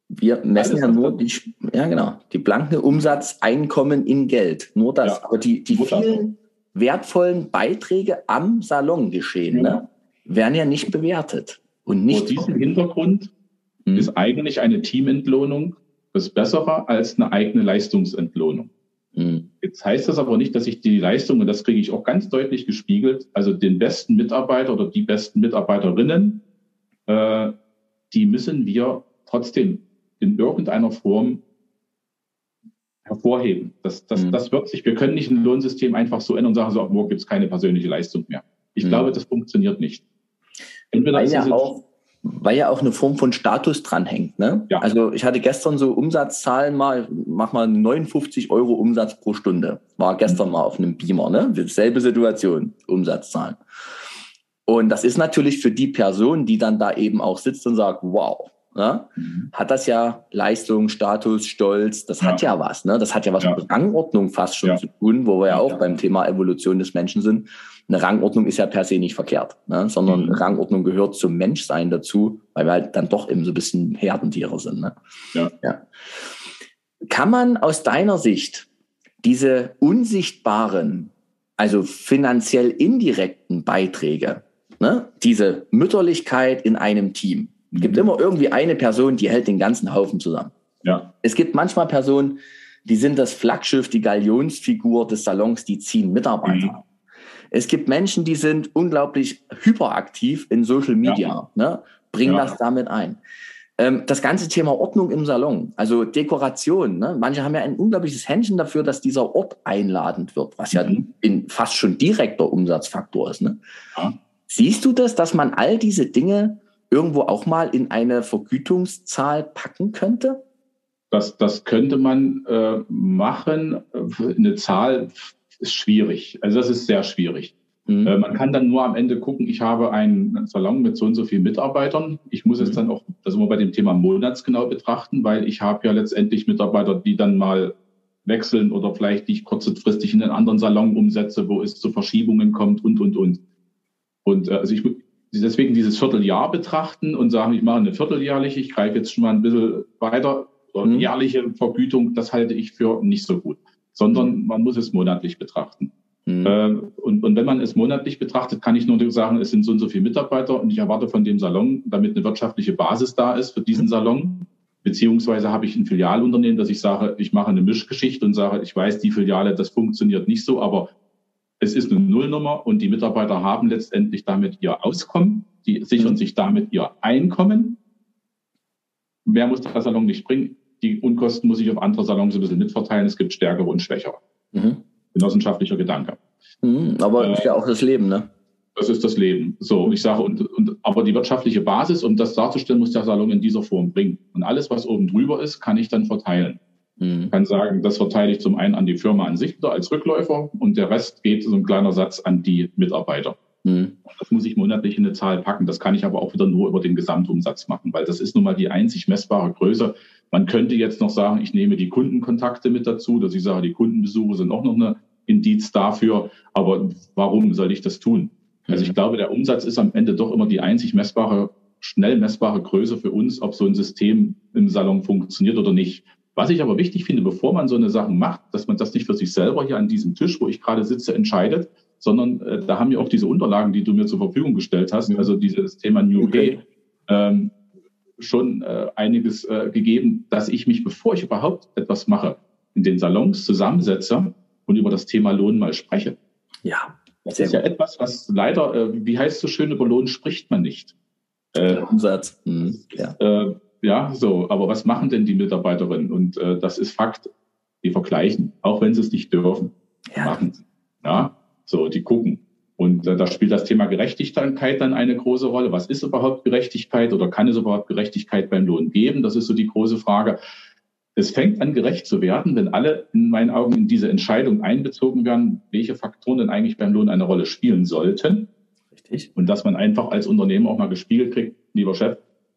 Wir messen ja nur die, ja genau, die blanke Umsatzeinkommen in Geld. Nur das. Ja. Aber die, die vielen wertvollen Beiträge am Salon geschehen, ja. ne, werden ja nicht bewertet. Und nicht Vor diesem Hintergrund mhm. ist eigentlich eine Teamentlohnung das Bessere als eine eigene Leistungsentlohnung. Mhm. Jetzt heißt das aber nicht, dass ich die Leistung, und das kriege ich auch ganz deutlich gespiegelt, also den besten Mitarbeiter oder die besten Mitarbeiterinnen, äh, die müssen wir trotzdem in irgendeiner Form hervorheben. Das, das, mhm. das wird sich, wir können nicht ein Lohnsystem einfach so ändern und sagen, so, ab morgen gibt es keine persönliche Leistung mehr. Ich mhm. glaube, das funktioniert nicht. Entweder Weil ja auch weil ja auch eine Form von Status dranhängt. Ne? Ja. Also ich hatte gestern so Umsatzzahlen mal, mach mal 59 Euro Umsatz pro Stunde. War gestern mhm. mal auf einem Beamer, ne? Selbe Situation, Umsatzzahlen. Und das ist natürlich für die Person, die dann da eben auch sitzt und sagt, wow, ne? Mhm. hat das ja Leistung, Status, Stolz, das ja. hat ja was, ne? Das hat ja was ja. mit Rangordnung fast schon zu tun, wo wir ja auch beim Thema Evolution des Menschen sind eine Rangordnung ist ja per se nicht verkehrt, ne? sondern mhm. Rangordnung gehört zum Menschsein dazu, weil wir halt dann doch eben so ein bisschen Herdentiere sind. Ne? Ja. Kann man aus deiner Sicht diese unsichtbaren, also finanziell indirekten Beiträge, ne? diese Mütterlichkeit in einem Team, mhm. gibt immer irgendwie eine Person, die hält den ganzen Haufen zusammen. Ja. Es gibt manchmal Personen, die sind das Flaggschiff, die Galionsfigur des Salons, die ziehen Mitarbeiter. Mhm. Es gibt Menschen, die sind unglaublich hyperaktiv in Social Media, ja. ne? bringen ja. das damit ein. Ähm, das ganze Thema Ordnung im Salon, also Dekoration. Ne? Manche haben ja ein unglaubliches Händchen dafür, dass dieser Ort einladend wird, was ja mhm. in fast schon direkter Umsatzfaktor ist. Ne? Ja. Siehst du das, dass man all diese Dinge irgendwo auch mal in eine Vergütungszahl packen könnte? Das, das könnte man äh, machen. Eine Zahl ist schwierig. Also das ist sehr schwierig. Mhm. Äh, man kann dann nur am Ende gucken, ich habe einen Salon mit so und so vielen Mitarbeitern. Ich muss mhm. es dann auch, das immer bei dem Thema monatsgenau betrachten, weil ich habe ja letztendlich Mitarbeiter, die dann mal wechseln oder vielleicht nicht kurzfristig in einen anderen Salon umsetze, wo es zu Verschiebungen kommt und, und, und. Und äh, also ich deswegen dieses Vierteljahr betrachten und sagen, ich mache eine vierteljährliche, ich greife jetzt schon mal ein bisschen weiter, mhm. jährliche Vergütung, das halte ich für nicht so gut, sondern man muss es monatlich betrachten. Mhm. Äh, und, und wenn man es monatlich betrachtet, kann ich nur sagen, es sind so und so viele Mitarbeiter und ich erwarte von dem Salon, damit eine wirtschaftliche Basis da ist für diesen Salon, beziehungsweise habe ich ein Filialunternehmen, dass ich sage, ich mache eine Mischgeschichte und sage, ich weiß, die Filiale, das funktioniert nicht so, aber es ist eine Nullnummer und die Mitarbeiter haben letztendlich damit ihr Auskommen, die sichern mhm. sich damit ihr Einkommen. Mehr muss der Salon nicht bringen. Die Unkosten muss ich auf andere Salons ein bisschen mitverteilen. Es gibt stärkere und schwächere. Mhm. Genossenschaftlicher Gedanke. Mhm, aber äh, ist ja auch das Leben, ne? Das ist das Leben. So, ich sage, und, und, aber die wirtschaftliche Basis, um das darzustellen, muss der Salon in dieser Form bringen. Und alles, was oben drüber ist, kann ich dann verteilen. Mhm. kann sagen, das verteile ich zum einen an die Firma an sich wieder als Rückläufer und der Rest geht so ein kleiner Satz an die Mitarbeiter. Mhm. Das muss ich monatlich in eine Zahl packen. Das kann ich aber auch wieder nur über den Gesamtumsatz machen, weil das ist nun mal die einzig messbare Größe. Man könnte jetzt noch sagen, ich nehme die Kundenkontakte mit dazu, dass ich sage, die Kundenbesuche sind auch noch eine Indiz dafür. Aber warum soll ich das tun? Also ich mhm. glaube, der Umsatz ist am Ende doch immer die einzig messbare, schnell messbare Größe für uns, ob so ein System im Salon funktioniert oder nicht. Was ich aber wichtig finde, bevor man so eine Sache macht, dass man das nicht für sich selber hier an diesem Tisch, wo ich gerade sitze, entscheidet, sondern äh, da haben wir auch diese Unterlagen, die du mir zur Verfügung gestellt hast, also dieses Thema New okay. Pay, ähm, schon äh, einiges äh, gegeben, dass ich mich, bevor ich überhaupt etwas mache, in den Salons zusammensetze und über das Thema Lohn mal spreche. Ja. Das ist ja etwas, was leider, äh, wie heißt es so schön, über Lohn spricht man nicht. Äh, Umsatz. Hm, ja. Ja, so, aber was machen denn die Mitarbeiterinnen? Und äh, das ist Fakt. Die vergleichen, auch wenn sie es nicht dürfen. Ja. Machen sie. Ja, so, die gucken. Und äh, da spielt das Thema Gerechtigkeit dann eine große Rolle. Was ist überhaupt Gerechtigkeit oder kann es überhaupt Gerechtigkeit beim Lohn geben? Das ist so die große Frage. Es fängt an, gerecht zu werden, wenn alle in meinen Augen in diese Entscheidung einbezogen werden, welche Faktoren denn eigentlich beim Lohn eine Rolle spielen sollten. Richtig. Und dass man einfach als Unternehmen auch mal gespiegelt kriegt, lieber Chef,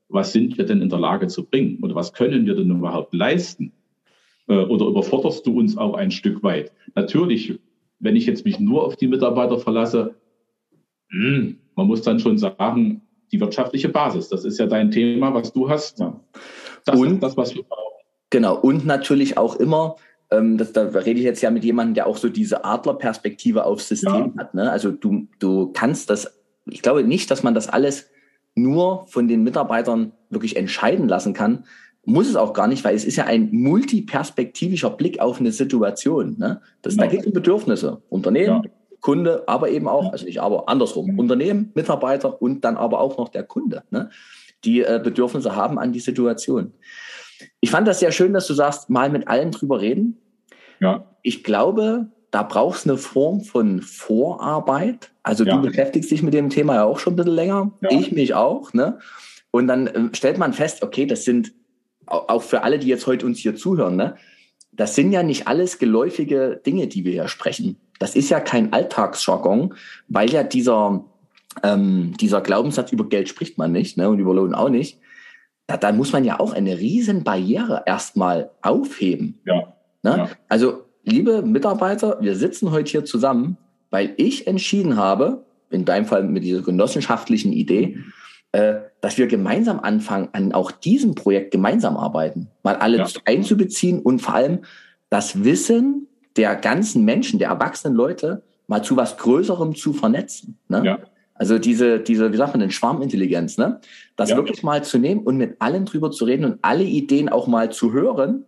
was sind wir denn in der Lage zu bringen oder was können wir denn überhaupt leisten? Äh, oder überforderst du uns auch ein Stück weit? Natürlich, wenn ich jetzt mich nur auf die Mitarbeiter verlasse, hm, man muss dann schon sagen, die wirtschaftliche Basis, das ist ja dein Thema, was du hast. Das und, ist das, was wir brauchen. Genau, und natürlich auch immer, ähm, das, da rede ich jetzt ja mit jemandem, der auch so diese Adlerperspektive aufs System ja. hat. Ne? Also du, du kannst das, ich glaube nicht, dass man das alles nur von den Mitarbeitern wirklich entscheiden lassen kann, muss es auch gar nicht, weil es ist ja ein multiperspektivischer Blick auf eine Situation. Ne? Das, ja. Da geht es um Bedürfnisse. Unternehmen, ja. Kunde, aber eben auch, also nicht aber andersrum, mhm. Unternehmen, Mitarbeiter und dann aber auch noch der Kunde, ne? die äh, Bedürfnisse haben an die Situation. Ich fand das sehr schön, dass du sagst, mal mit allen drüber reden. Ja. Ich glaube, da brauchst du eine Form von Vorarbeit. Also ja. du beschäftigst dich mit dem Thema ja auch schon ein bisschen länger. Ja. Ich mich auch. Ne? Und dann äh, stellt man fest, okay, das sind auch für alle, die jetzt heute uns hier zuhören, ne? das sind ja nicht alles geläufige Dinge, die wir hier sprechen. Das ist ja kein Alltagsjargon, weil ja dieser, ähm, dieser Glaubenssatz über Geld spricht man nicht ne? und über Lohn auch nicht. Da, da muss man ja auch eine riesen Barriere erstmal aufheben. Ja. Ne? ja. Also liebe Mitarbeiter, wir sitzen heute hier zusammen, weil ich entschieden habe, in deinem Fall mit dieser genossenschaftlichen Idee, äh, dass wir gemeinsam anfangen, an auch diesem Projekt gemeinsam arbeiten, mal alle ja. einzubeziehen und vor allem das Wissen der ganzen Menschen, der erwachsenen Leute, mal zu was Größerem zu vernetzen. Ne? Ja. Also diese, diese, wie sagt man denn, Schwarmintelligenz, ne? Das ja. wirklich mal zu nehmen und mit allen drüber zu reden und alle Ideen auch mal zu hören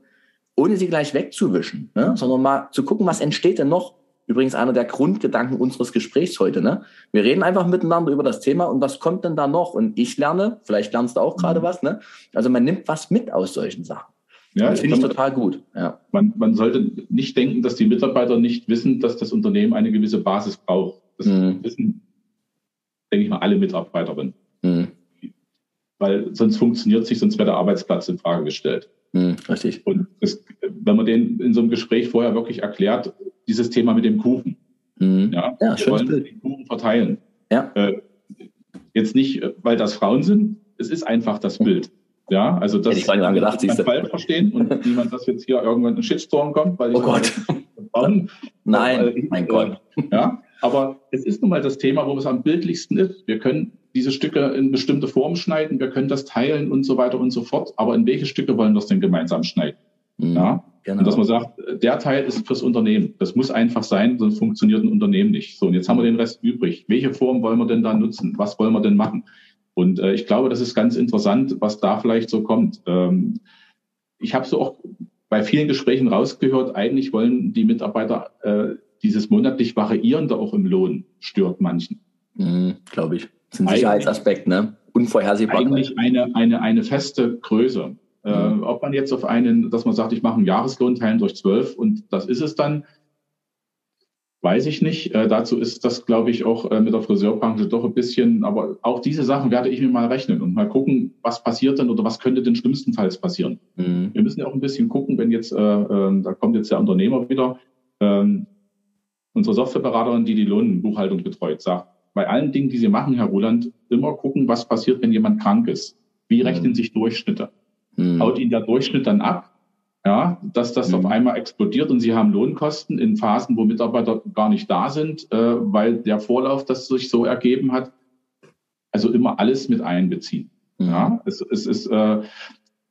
ohne sie gleich wegzuwischen, ne? sondern mal zu gucken, was entsteht denn noch. Übrigens einer der Grundgedanken unseres Gesprächs heute. Ne? Wir reden einfach miteinander über das Thema und was kommt denn da noch? Und ich lerne, vielleicht lernst du auch gerade mhm. was. Ne? Also man nimmt was mit aus solchen Sachen. Ja, das finde ich total gut. Ja. Man, man sollte nicht denken, dass die Mitarbeiter nicht wissen, dass das Unternehmen eine gewisse Basis braucht. Das mhm. wissen, denke ich mal, alle Mitarbeiterinnen. Mhm. Weil sonst funktioniert sich, sonst wäre der Arbeitsplatz in Frage gestellt. Hm, richtig. Und das, wenn man den in so einem Gespräch vorher wirklich erklärt, dieses Thema mit dem Kuchen. Hm. Ja, ja wir wollen Bild. den Kuchen verteilen. Ja. Äh, jetzt nicht, weil das Frauen sind, es ist einfach das Bild. Ja, also das Hätte ich gar gedacht, du. falsch verstehen und niemand, dass jetzt hier irgendwann ein Shitstorm kommt, weil ich Oh Gott. Bauen, Nein, äh, mein Gott. Ja, aber es ist nun mal das Thema, wo es am bildlichsten ist. Wir können diese Stücke in bestimmte Formen schneiden, wir können das teilen und so weiter und so fort. Aber in welche Stücke wollen wir es denn gemeinsam schneiden? Mhm, Ja, genau. und dass man sagt, der Teil ist fürs Unternehmen. Das muss einfach sein, sonst funktioniert ein Unternehmen nicht. So, und jetzt haben wir den Rest übrig. Welche Form wollen wir denn da nutzen? Was wollen wir denn machen? Und äh, ich glaube, das ist ganz interessant, was da vielleicht so kommt. Ähm, ich habe so auch bei vielen Gesprächen rausgehört, eigentlich wollen die Mitarbeiter äh, dieses monatlich variierende auch im Lohn stört manchen. Mhm, Glaube ich. Das ist ein Sicherheitsaspekt, ne? Unvorhersehbar. Eigentlich eine, eine, eine feste Größe. Äh, Mhm. ob man jetzt auf einen, dass man sagt, ich mache einen Jahreslohn teilen durch zwölf und das ist es dann, weiß ich nicht. Äh, dazu ist das, glaube ich, auch äh, mit der Friseurbranche doch ein bisschen, aber auch diese Sachen werde ich mir mal rechnen und mal gucken, was passiert denn oder was könnte denn schlimmstenfalls passieren. Mhm. Wir müssen ja auch ein bisschen gucken, wenn jetzt, äh, äh, da kommt jetzt der Unternehmer wieder, ähm, unsere Softwareberaterin, die die Lohnbuchhaltung betreut, sagt, bei allen Dingen, die Sie machen, Herr Roland, immer gucken, was passiert, wenn jemand krank ist. Wie rechnen Mhm. sich Durchschnitte? Mhm. Haut Ihnen der Durchschnitt dann ab? Ja, dass das Mhm. auf einmal explodiert und Sie haben Lohnkosten in Phasen, wo Mitarbeiter gar nicht da sind, äh, weil der Vorlauf das sich so ergeben hat. Also immer alles mit einbeziehen. Mhm. Ja, es, es ist, äh,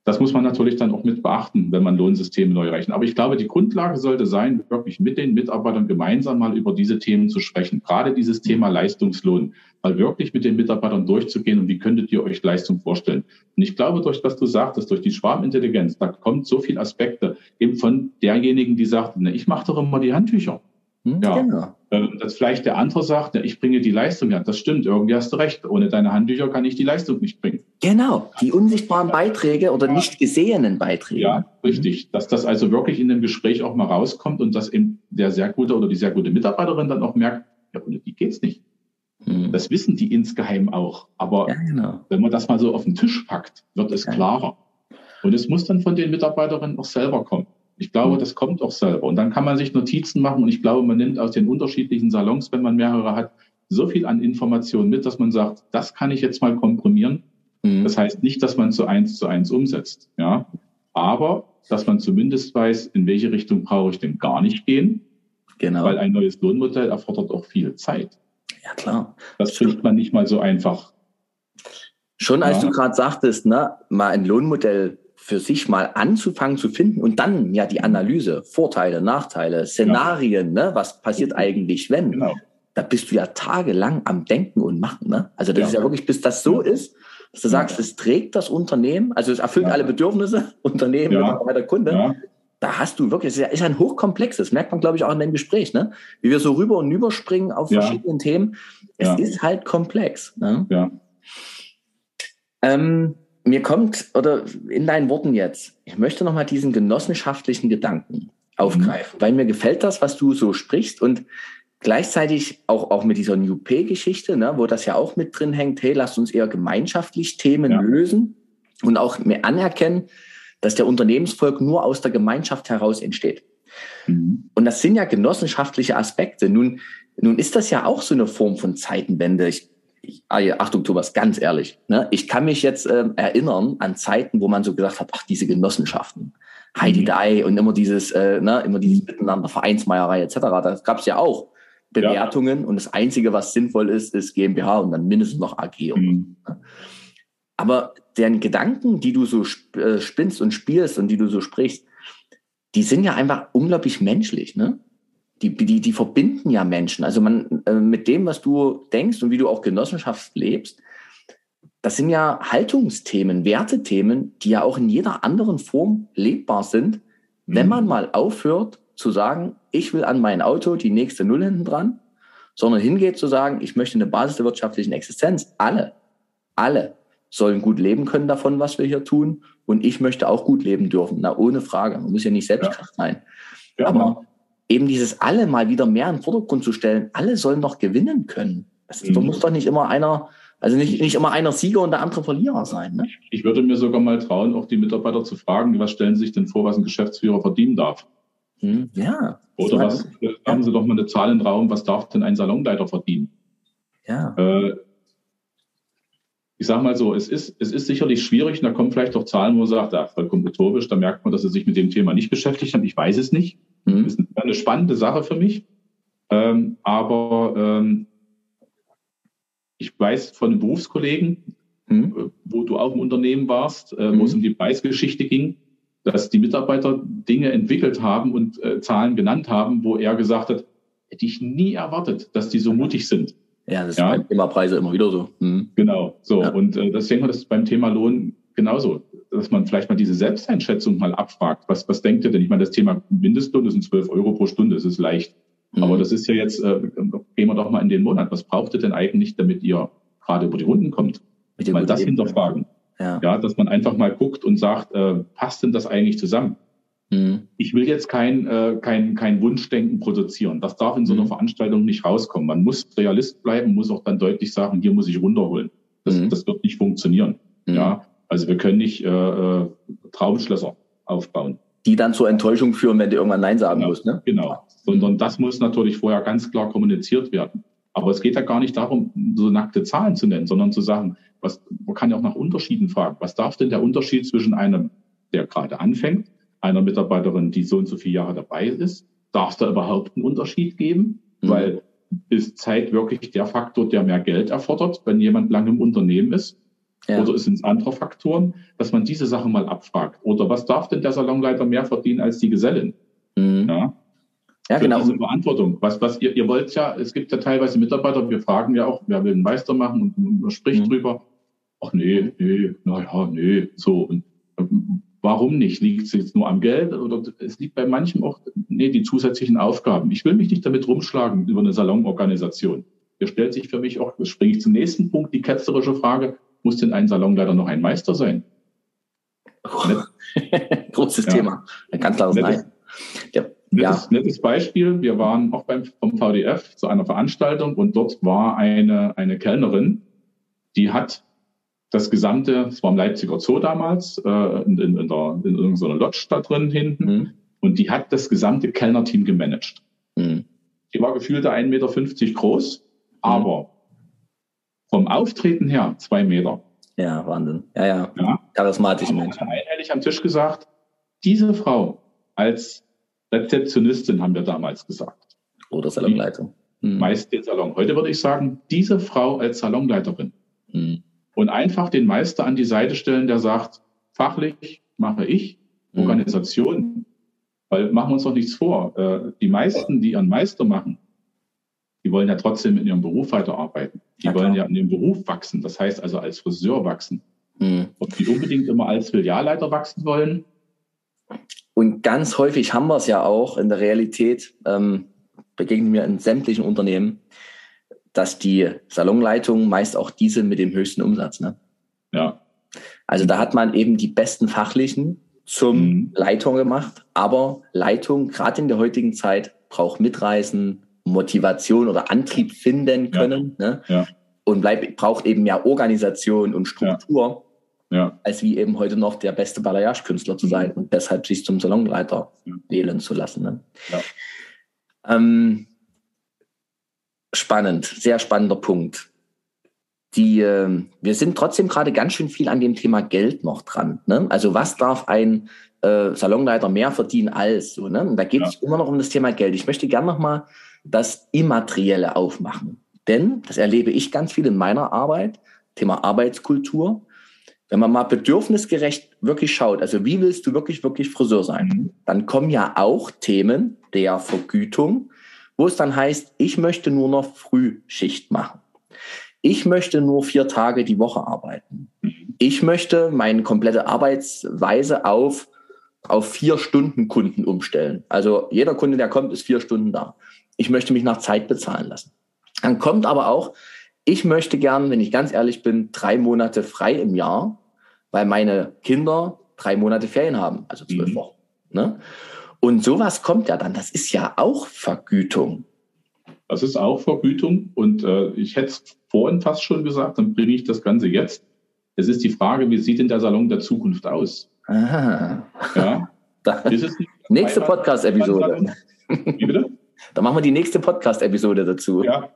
das muss man natürlich dann auch mit beachten, wenn man Lohnsysteme neu rechnet. Aber ich glaube, die Grundlage sollte sein, wirklich mit den Mitarbeitern gemeinsam mal über diese Themen zu sprechen. Gerade dieses Thema Leistungslohn, mal wirklich mit den Mitarbeitern durchzugehen und wie könntet ihr euch Leistung vorstellen. Und ich glaube, durch was du sagtest, durch die Schwarmintelligenz, da kommt so viel Aspekte eben von derjenigen, die sagt, ne, ich mache doch immer die Handtücher. Mhm, Ja. Genau. Ähm, Dass vielleicht der andere sagt, ja, ich bringe die Leistung. Ja, das stimmt, irgendwie hast du recht. Ohne deine Handtücher kann ich die Leistung nicht bringen. Genau. Die unsichtbaren Beiträge oder nicht gesehenen Beiträge. Ja, richtig. Dass das also wirklich in dem Gespräch auch mal rauskommt und dass eben der sehr gute oder die sehr gute Mitarbeiterin dann auch merkt, ja, ohne die geht's nicht. Mhm. Das wissen die insgeheim auch. Aber ja, genau. wenn man das mal so auf den Tisch packt, wird es Ja. klarer. Und es muss dann von den Mitarbeiterinnen auch selber kommen. Ich glaube, Mhm. das kommt auch selber. Und dann kann man sich Notizen machen. Und ich glaube, man nimmt aus den unterschiedlichen Salons, wenn man mehrere hat, so viel an Informationen mit, dass man sagt, das kann ich jetzt mal komprimieren. Mhm. Das heißt nicht, dass man zu eins zu eins umsetzt, ja. Aber, dass man zumindest weiß, in welche Richtung brauche ich denn gar nicht gehen, Genau. weil ein neues Lohnmodell erfordert auch viel Zeit. ja, klar. Das kriegt man nicht mal so einfach. Schon als Ja. du gerade sagtest, ne, mal ein Lohnmodell für sich mal anzufangen zu finden und dann ja die Analyse, Vorteile, Nachteile, Szenarien, ne, was passiert eigentlich, wenn? Genau. Da bist du ja tagelang am Denken und Machen. Ne? Also das Ja. ist ja wirklich, bis das so ist, dass du sagst, es trägt das Unternehmen, also es erfüllt Ja. alle Bedürfnisse, Unternehmen, Ja. Mitarbeiter, Kunde. Ja, Da hast du wirklich, es ist ein hochkomplexes, merkt man, glaube ich, auch in dem Gespräch, ne? Wie wir so rüber und rüber springen auf Ja. verschiedenen Themen. Es ist halt komplex. Ne? ja. Ähm, mir kommt, oder in deinen Worten jetzt, ich möchte nochmal diesen genossenschaftlichen Gedanken aufgreifen, weil mir gefällt das, was du so sprichst und gleichzeitig auch, auch mit dieser New Pay-Geschichte, ne, wo das ja auch mit drin hängt, hey, lasst uns eher gemeinschaftlich Themen Ja. lösen und auch mehr anerkennen, dass der Unternehmensvolk nur aus der Gemeinschaft heraus entsteht. Mhm. Und das sind ja genossenschaftliche Aspekte. Nun, nun ist das ja auch so eine Form von Zeitenwende. Ich, ich, ah Achtung, Thomas, ganz ehrlich. Ne? Ich kann mich jetzt ähm, erinnern an Zeiten, wo man so gesagt hat, ach, diese Genossenschaften, Heidi Mhm. Dai und immer dieses, äh, ne, immer dieses Miteinander, Vereinsmeierei etc. Da gab es ja auch Bewertungen und das Einzige, was sinnvoll ist, ist GmbH und dann mindestens noch AG. Mhm. Aber deren Gedanken, die du so äh, spinnst und spielst und die du so sprichst, die sind ja einfach unglaublich menschlich, ne? Die, die, die verbinden ja Menschen. Also man, äh, mit dem, was du denkst und wie du auch Genossenschaft lebst, das sind ja Haltungsthemen, Wertethemen, die ja auch in jeder anderen Form lebbar sind, wenn Mhm. man mal aufhört zu sagen, ich will an mein Auto die nächste Null hinten dran, sondern hingeht zu sagen, ich möchte eine Basis der wirtschaftlichen Existenz. Alle, alle sollen gut leben können davon, was wir hier tun. Und ich möchte auch gut leben dürfen. Na, ohne Frage. Man muss ja nicht Selbstkraft sein. Ja, Aber eben dieses alle mal wieder mehr in den Vordergrund zu stellen, alle sollen doch gewinnen können. Das ist, Mhm. Da muss doch nicht immer einer, also nicht, nicht immer einer Sieger und der andere Verlierer sein. Ne? Ich würde mir sogar mal trauen, auch die Mitarbeiter zu fragen, was stellen Sie sich denn vor, was ein Geschäftsführer verdienen darf? Hm, Ja. Oder was, haben Sie doch mal eine Zahl in den Raum, was darf denn ein Salonleiter verdienen? Ja. Äh, ich sage mal so, es ist, es ist sicherlich schwierig, und da kommen vielleicht auch Zahlen, wo man sagt, ja, vollkommen utopisch, da merkt man, dass sie sich mit dem Thema nicht beschäftigt haben. Ich weiß es nicht. Mhm. Das ist eine spannende Sache für mich. Ähm, aber ähm, ich weiß von Berufskollegen, mhm. wo du auch im Unternehmen warst, äh, wo mhm. es um die Preisgeschichte ging, dass die Mitarbeiter Dinge entwickelt haben und äh, Zahlen genannt haben, wo er gesagt hat, hätte ich nie erwartet, dass die so mutig sind. Ja, das ja. ist beim Thema Preise immer wieder so. Mhm. Genau, so. Ja. Und äh, das denke ich, das ist beim Thema Lohn genauso, dass man vielleicht mal diese Selbsteinschätzung mal abfragt. Was, was denkt ihr denn? Ich meine, das Thema Mindestlohn, das sind 12 Euro pro Stunde, das ist leicht. Mhm. Aber das ist ja jetzt, äh, gehen wir doch mal in den Monat. Was braucht ihr denn eigentlich, damit ihr gerade über die Runden kommt? Mal das hinterfragen. Ja. ja, dass man einfach mal guckt und sagt, äh, passt denn das eigentlich zusammen? Mhm. Ich will jetzt kein, äh, kein, kein Wunschdenken produzieren. Das darf in so einer mhm. Veranstaltung nicht rauskommen. Man muss Realist bleiben, muss auch dann deutlich sagen, hier muss ich runterholen. Das, mhm. das wird nicht funktionieren. Mhm. Ja, also wir können nicht äh, äh, Traumschlösser aufbauen. Die dann zur Enttäuschung führen, wenn du irgendwann Nein sagen genau, musst. Ne? Genau. Sondern das muss natürlich vorher ganz klar kommuniziert werden. Aber es geht ja gar nicht darum, so nackte Zahlen zu nennen, sondern zu sagen, was, man kann ja auch nach Unterschieden fragen. Was darf denn der Unterschied zwischen einem, der gerade anfängt, einer Mitarbeiterin, die so und so viele Jahre dabei ist? Darf es da überhaupt einen Unterschied geben? Mhm. Weil ist Zeit wirklich der Faktor, der mehr Geld erfordert, wenn jemand lange im Unternehmen ist? Ja. Oder sind es andere Faktoren, dass man diese Sachen mal abfragt? Oder was darf denn der Salonleiter mehr verdienen als die Gesellin? Mhm. Ja, ja, genau. Diese Verantwortung. Was, was ihr, ihr wollt ja, es gibt ja teilweise Mitarbeiter, wir fragen ja auch, wer will einen Meister machen und man spricht mhm. drüber. Ach nee, nee, naja, nee, so. Und ähm, warum nicht? Liegt es jetzt nur am Geld oder es liegt bei manchen auch, nee, die zusätzlichen Aufgaben. Ich will mich nicht damit rumschlagen über eine Salonorganisation. Hier stellt sich für mich auch, das springe ich zum nächsten Punkt, die ketzerische Frage, muss denn ein Salonleiter noch ein Meister sein? Großes ja. Thema. Ein ganz klares Nein. Der Nettes, ja. nettes Beispiel. Wir waren auch beim, vom VDF zu einer Veranstaltung und dort war eine, eine Kellnerin, die hat das gesamte, es war im Leipziger Zoo damals, äh, in, in, in, der, in irgendeiner Lodge da drin hinten, mhm. und die hat das gesamte Kellnerteam gemanagt. Mhm. Die war gefühlte 1,50 Meter groß, mhm. aber vom Auftreten her zwei Meter. Ja, Wahnsinn. Ja, ja. ja. Charismatisch Mensch. einhellig am Tisch gesagt, diese Frau als Rezeptionistin, haben wir damals gesagt. Oder Salonleitung. Hm. Meist den Salon. Heute würde ich sagen, diese Frau als Salonleiterin. Hm. Und einfach den Meister an die Seite stellen, der sagt, fachlich mache ich, hm. Organisation. Weil machen wir uns doch nichts vor. Äh, die meisten, die ihren Meister machen, die wollen ja trotzdem in ihrem Beruf weiterarbeiten. Die ja, wollen ja in ihrem Beruf wachsen. Das heißt also als Friseur wachsen. Mhm. Ob die unbedingt immer als Filialleiter wachsen wollen, und ganz häufig haben wir es ja auch in der Realität, ähm, begegnen wir in sämtlichen Unternehmen, dass die Salonleitung meist auch diese mit dem höchsten Umsatz. Ne? Ja. Also da hat man eben die besten Fachlichen zum mhm. Leitung gemacht, aber Leitung, gerade in der heutigen Zeit, braucht Mitreißen, Motivation oder Antrieb finden können. Ja. Ne? Ja. Und bleib, braucht eben mehr Organisation und Struktur ja. Als wie eben heute noch der beste Balayage-Künstler zu sein und deshalb sich zum Salonleiter ja. wählen zu lassen. Ne? Ja. Ähm, spannend, sehr spannender Punkt. Die, äh, wir sind trotzdem gerade ganz schön viel an dem Thema Geld noch dran. Ne? Also was darf ein äh, Salonleiter mehr verdienen als so? Ne? Und da geht es immer noch um das Thema Geld. Ich möchte gerne noch mal das Immaterielle aufmachen, denn das erlebe ich ganz viel in meiner Arbeit. Thema Arbeitskultur wenn man mal bedürfnisgerecht wirklich schaut, also wie willst du wirklich, wirklich Friseur sein, mhm. dann kommen ja auch Themen der Vergütung, wo es dann heißt, ich möchte nur noch Frühschicht machen. Ich möchte nur vier Tage die Woche arbeiten. Mhm. Ich möchte meine komplette Arbeitsweise auf, auf vier Stunden Kunden umstellen. Also jeder Kunde, der kommt, ist vier Stunden da. Ich möchte mich nach Zeit bezahlen lassen. Dann kommt aber auch, ich möchte gern, wenn ich ganz ehrlich bin, drei Monate frei im Jahr, weil meine Kinder drei Monate Ferien haben, also zwölf mhm. Wochen. Ne? Und sowas kommt ja dann. Das ist ja auch Vergütung. Das ist auch Vergütung. Und äh, ich hätte es vorhin fast schon gesagt, dann bringe ich das Ganze jetzt. Es ist die Frage, wie sieht denn der Salon der Zukunft aus? Aha. Ja. nächste Podcast-Episode. Wie bitte? Da machen wir die nächste Podcast-Episode dazu. Ja.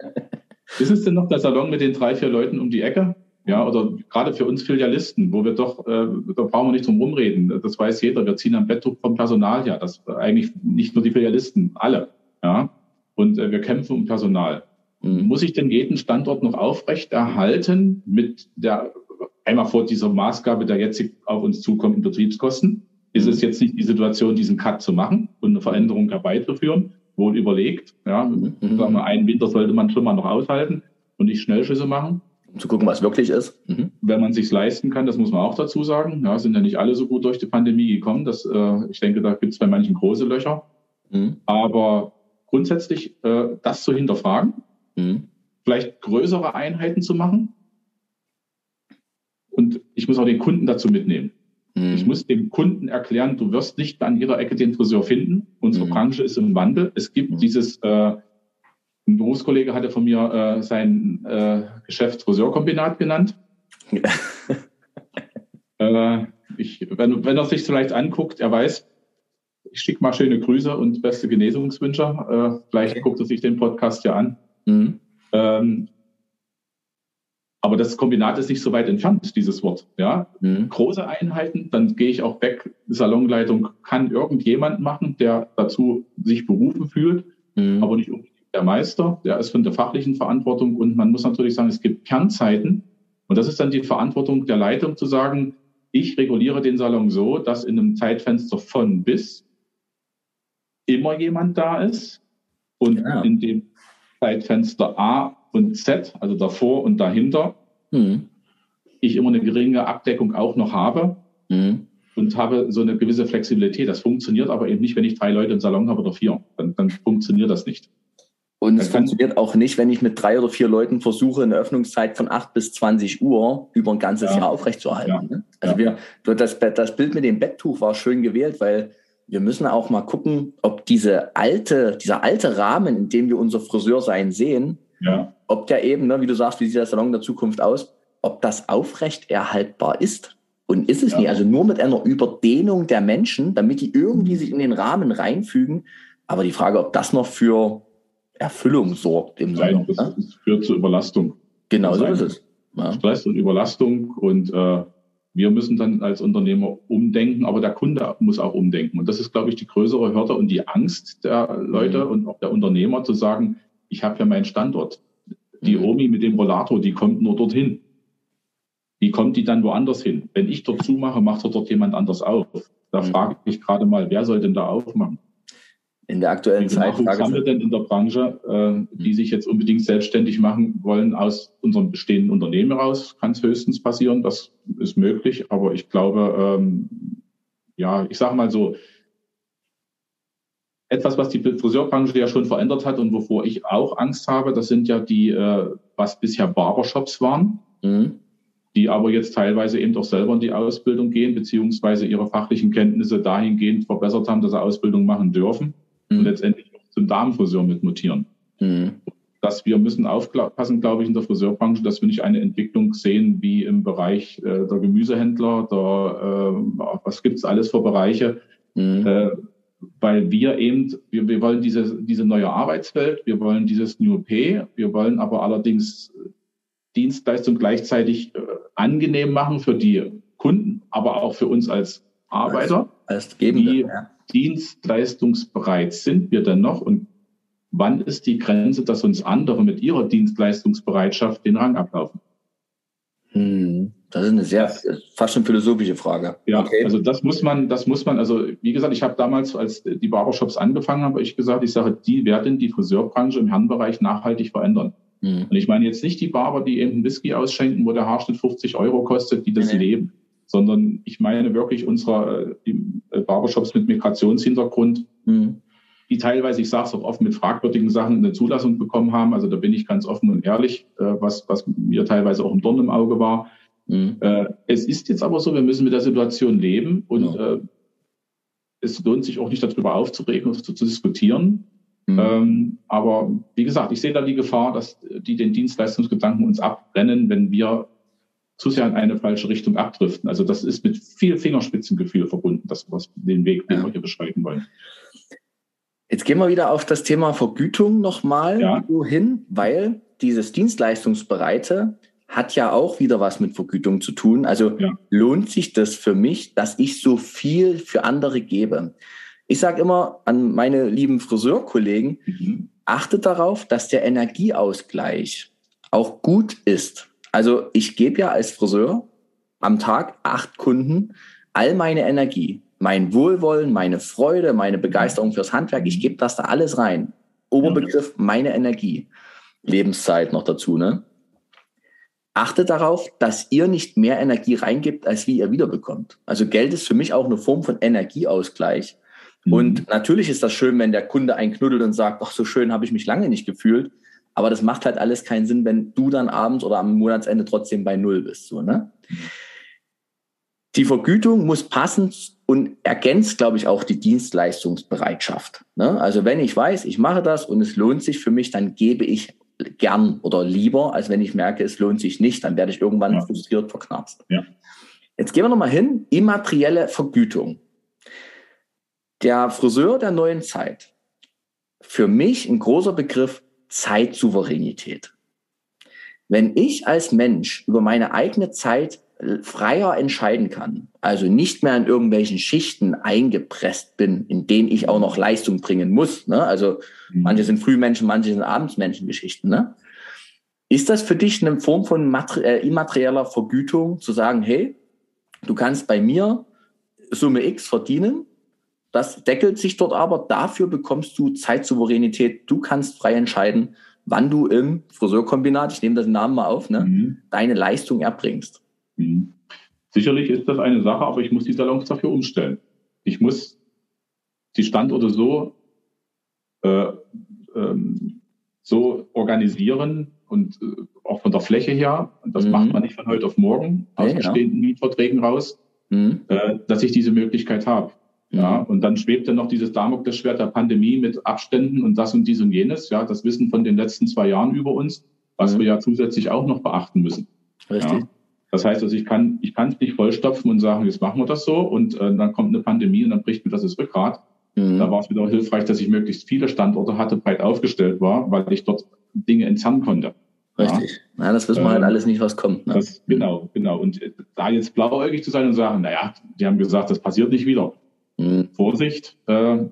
Ist es denn noch der Salon mit den drei, vier Leuten um die Ecke? Ja, oder gerade für uns Filialisten, wo wir doch, äh, da brauchen wir nicht drum rumreden. Das weiß jeder. Wir ziehen am Bettdruck vom Personal her. Das eigentlich nicht nur die Filialisten, alle. Ja. Und äh, wir kämpfen um Personal. Mhm. Muss ich denn jeden Standort noch aufrechterhalten mit der, einmal vor dieser Maßgabe, der jetzt auf uns zukommt in Betriebskosten? Ist es jetzt nicht die Situation, diesen Cut zu machen und eine Veränderung herbeizuführen? Wohl überlegt. Ja, mhm. sagen wir, einen Winter sollte man schon mal noch aushalten und nicht Schnellschüsse machen. Um zu gucken, was wirklich ist. Mhm. Wenn man sich leisten kann, das muss man auch dazu sagen. Ja, sind ja nicht alle so gut durch die Pandemie gekommen. Das, äh, ich denke, da gibt es bei manchen große Löcher. Mhm. Aber grundsätzlich äh, das zu hinterfragen, mhm. vielleicht größere Einheiten zu machen. Und ich muss auch den Kunden dazu mitnehmen. Mhm. Ich muss dem Kunden erklären, du wirst nicht an jeder Ecke den Friseur finden. Unsere mhm. Branche ist im Wandel. Es gibt mhm. dieses, äh, ein Berufskollege hatte von mir äh, sein äh, Geschäft Friseurkombinat genannt. äh, ich, wenn, wenn er sich vielleicht anguckt, er weiß, ich schicke mal schöne Grüße und beste Genesungswünsche. Äh, vielleicht okay. guckt er sich den Podcast ja an. Mhm. Ähm, aber das Kombinat ist nicht so weit entfernt, dieses Wort. Ja, mhm. große Einheiten, dann gehe ich auch weg. Salonleitung kann irgendjemand machen, der dazu sich berufen fühlt, mhm. aber nicht unbedingt der Meister. Der ist von der fachlichen Verantwortung und man muss natürlich sagen, es gibt Kernzeiten und das ist dann die Verantwortung der Leitung zu sagen, ich reguliere den Salon so, dass in einem Zeitfenster von bis immer jemand da ist und ja. in dem Zeitfenster A und Z, also davor und dahinter, mhm. ich immer eine geringe Abdeckung auch noch habe mhm. und habe so eine gewisse Flexibilität. Das funktioniert aber eben nicht, wenn ich drei Leute im Salon habe oder vier. Dann, dann funktioniert das nicht. Und es funktioniert auch nicht, wenn ich mit drei oder vier Leuten versuche, eine Öffnungszeit von acht bis 20 Uhr über ein ganzes ja. Jahr aufrechtzuerhalten. Ja. Ne? Also ja. wir, das, das Bild mit dem Betttuch war schön gewählt, weil wir müssen auch mal gucken, ob diese alte, dieser alte Rahmen, in dem wir unser Friseursein sehen, ja. ob der eben, ne, wie du sagst, wie sieht der Salon der Zukunft aus, ob das aufrecht erhaltbar ist. Und ist es ja. nicht. Also nur mit einer Überdehnung der Menschen, damit die irgendwie sich in den Rahmen reinfügen. Aber die Frage, ob das noch für Erfüllung sorgt im Salon. Nein, das, ne? führt zur Überlastung. Genau so ist es. Ja. Stress und Überlastung und äh, wir müssen dann als Unternehmer umdenken, aber der Kunde muss auch umdenken. Und das ist, glaube ich, die größere Hürde und die Angst der Leute mhm. und auch der Unternehmer zu sagen, ich habe ja meinen Standort. Die mhm. Omi mit dem Rollator, die kommt nur dorthin. Wie kommt die dann woanders hin? Wenn ich dort zumache, macht dort jemand anders auf. Da mhm. frage ich gerade mal, wer soll denn da aufmachen? in der aktuellen Zeit. Was haben wir denn in der Branche, äh, die hm. sich jetzt unbedingt selbstständig machen wollen aus unserem bestehenden Unternehmen raus? Kann es höchstens passieren, das ist möglich, aber ich glaube, ähm, ja, ich sage mal so, etwas, was die Friseurbranche ja schon verändert hat und wovor ich auch Angst habe, das sind ja die, äh, was bisher Barbershops waren, mhm. die aber jetzt teilweise eben doch selber in die Ausbildung gehen, beziehungsweise ihre fachlichen Kenntnisse dahingehend verbessert haben, dass sie Ausbildung machen dürfen mhm. und letztendlich auch zum Darmfriseur mit mutieren. Mhm. Dass wir müssen aufpassen, glaube ich, in der Friseurbranche, dass wir nicht eine Entwicklung sehen wie im Bereich äh, der Gemüsehändler, der, äh, was gibt's alles für Bereiche, mhm. Weil wir eben, wir, wir wollen diese, diese neue Arbeitswelt, wir wollen dieses New Pay, wir wollen aber allerdings Dienstleistung gleichzeitig äh, angenehm machen für die Kunden, aber auch für uns als Arbeiter, als, als Gebende, die, ja. dienstleistungsbereit sind wir denn noch? Und wann ist die Grenze, dass uns andere mit ihrer Dienstleistungsbereitschaft den Rang ablaufen? Hm, das ist eine sehr fast schon philosophische Frage. Ja, okay. also das muss man, das muss man, also wie gesagt, ich habe damals, als die Barbershops angefangen haben, ich gesagt, ich sage, die werden die Friseurbranche im Herrenbereich nachhaltig verändern. Hm. Und ich meine jetzt nicht die Barber, die eben einen Whisky ausschenken, wo der Haarschnitt 50 Euro kostet, die das nee. leben sondern ich meine wirklich unsere äh, äh, Barbershops mit Migrationshintergrund, mhm. die teilweise, ich sage es auch oft, mit fragwürdigen Sachen eine Zulassung bekommen haben. Also da bin ich ganz offen und ehrlich, äh, was, was mir teilweise auch ein Dorn im Auge war. Mhm. Es ist jetzt aber so, wir müssen mit der Situation leben und ja. es lohnt sich auch nicht darüber aufzuregen und zu, zu diskutieren. Mhm. Ähm, aber wie gesagt, ich sehe da die Gefahr, dass die den Dienstleistungsgedanken uns abbrennen, wenn wir zu sehr in eine falsche Richtung abdriften. Also das ist mit viel Fingerspitzengefühl verbunden, das was den Weg, den ja. wir hier beschreiten wollen. Jetzt gehen wir wieder auf das Thema Vergütung nochmal ja. hin, weil dieses Dienstleistungsbereite hat ja auch wieder was mit Vergütung zu tun. Also ja. lohnt sich das für mich, dass ich so viel für andere gebe? Ich sage immer an meine lieben Friseurkollegen, mhm. achtet darauf, dass der Energieausgleich auch gut ist. Also ich gebe ja als Friseur am Tag acht Kunden all meine Energie, mein Wohlwollen, meine Freude, meine Begeisterung fürs Handwerk. Ich gebe das da alles rein. Oberbegriff meine Energie. Lebenszeit noch dazu, ne? Achtet darauf, dass ihr nicht mehr Energie reingibt, als wie ihr wiederbekommt. Also Geld ist für mich auch eine Form von Energieausgleich. Mhm. Und natürlich ist das schön, wenn der Kunde einknuddelt und sagt, ach, so schön habe ich mich lange nicht gefühlt. Aber das macht halt alles keinen Sinn, wenn du dann abends oder am Monatsende trotzdem bei Null bist. So, ne? Die Vergütung muss passen und ergänzt, glaube ich, auch die Dienstleistungsbereitschaft. Ne? Also wenn ich weiß, ich mache das und es lohnt sich für mich, dann gebe ich gern oder lieber, als wenn ich merke, es lohnt sich nicht, dann werde ich irgendwann ja. frustriert verknarzt. Ja. Jetzt gehen wir nochmal hin, immaterielle Vergütung. Der Friseur der neuen Zeit. Für mich ein großer Begriff Zeitsouveränität. Wenn ich als Mensch über meine eigene Zeit freier entscheiden kann, also nicht mehr in irgendwelchen Schichten eingepresst bin, in denen ich auch noch Leistung bringen muss. Ne? Also mhm. manche sind Frühmenschen, manche sind Abendsmenschen Geschichten. Ne? Ist das für dich eine Form von äh, immaterieller Vergütung, zu sagen, hey, du kannst bei mir Summe X verdienen, das deckelt sich dort aber, dafür bekommst du Zeitsouveränität, du kannst frei entscheiden, wann du im Friseurkombinat, ich nehme das Namen mal auf, ne, mhm. deine Leistung erbringst. Mhm. Sicherlich ist das eine Sache, aber ich muss die Salons dafür umstellen. Ich muss die Standorte so, äh, ähm, so organisieren und äh, auch von der Fläche her, das mhm. macht man nicht von heute auf morgen aus ja, bestehenden ja. Mietverträgen raus, mhm. äh, dass ich diese Möglichkeit habe. Ja, mhm. und dann schwebt dann noch dieses Damoklesschwert der Pandemie mit Abständen und das und dies und jenes. Ja, das Wissen von den letzten zwei Jahren über uns, was mhm. wir ja zusätzlich auch noch beachten müssen. Richtig. Ja. Das heißt also, ich kann, ich kann es nicht vollstopfen und sagen, jetzt machen wir das so und äh, dann kommt eine Pandemie und dann bricht mir das das Rückgrat. Mhm. Da war es wieder hilfreich, dass ich möglichst viele Standorte hatte, breit aufgestellt war, weil ich dort Dinge entzerren konnte. Richtig. Ja, ja das wissen wir halt ähm, halt alles nicht, was kommt. Ne? Das, genau, genau. Und äh, da jetzt blauäugig zu sein und sagen, naja, die haben gesagt, das passiert nicht wieder. Mhm. Vorsicht, äh,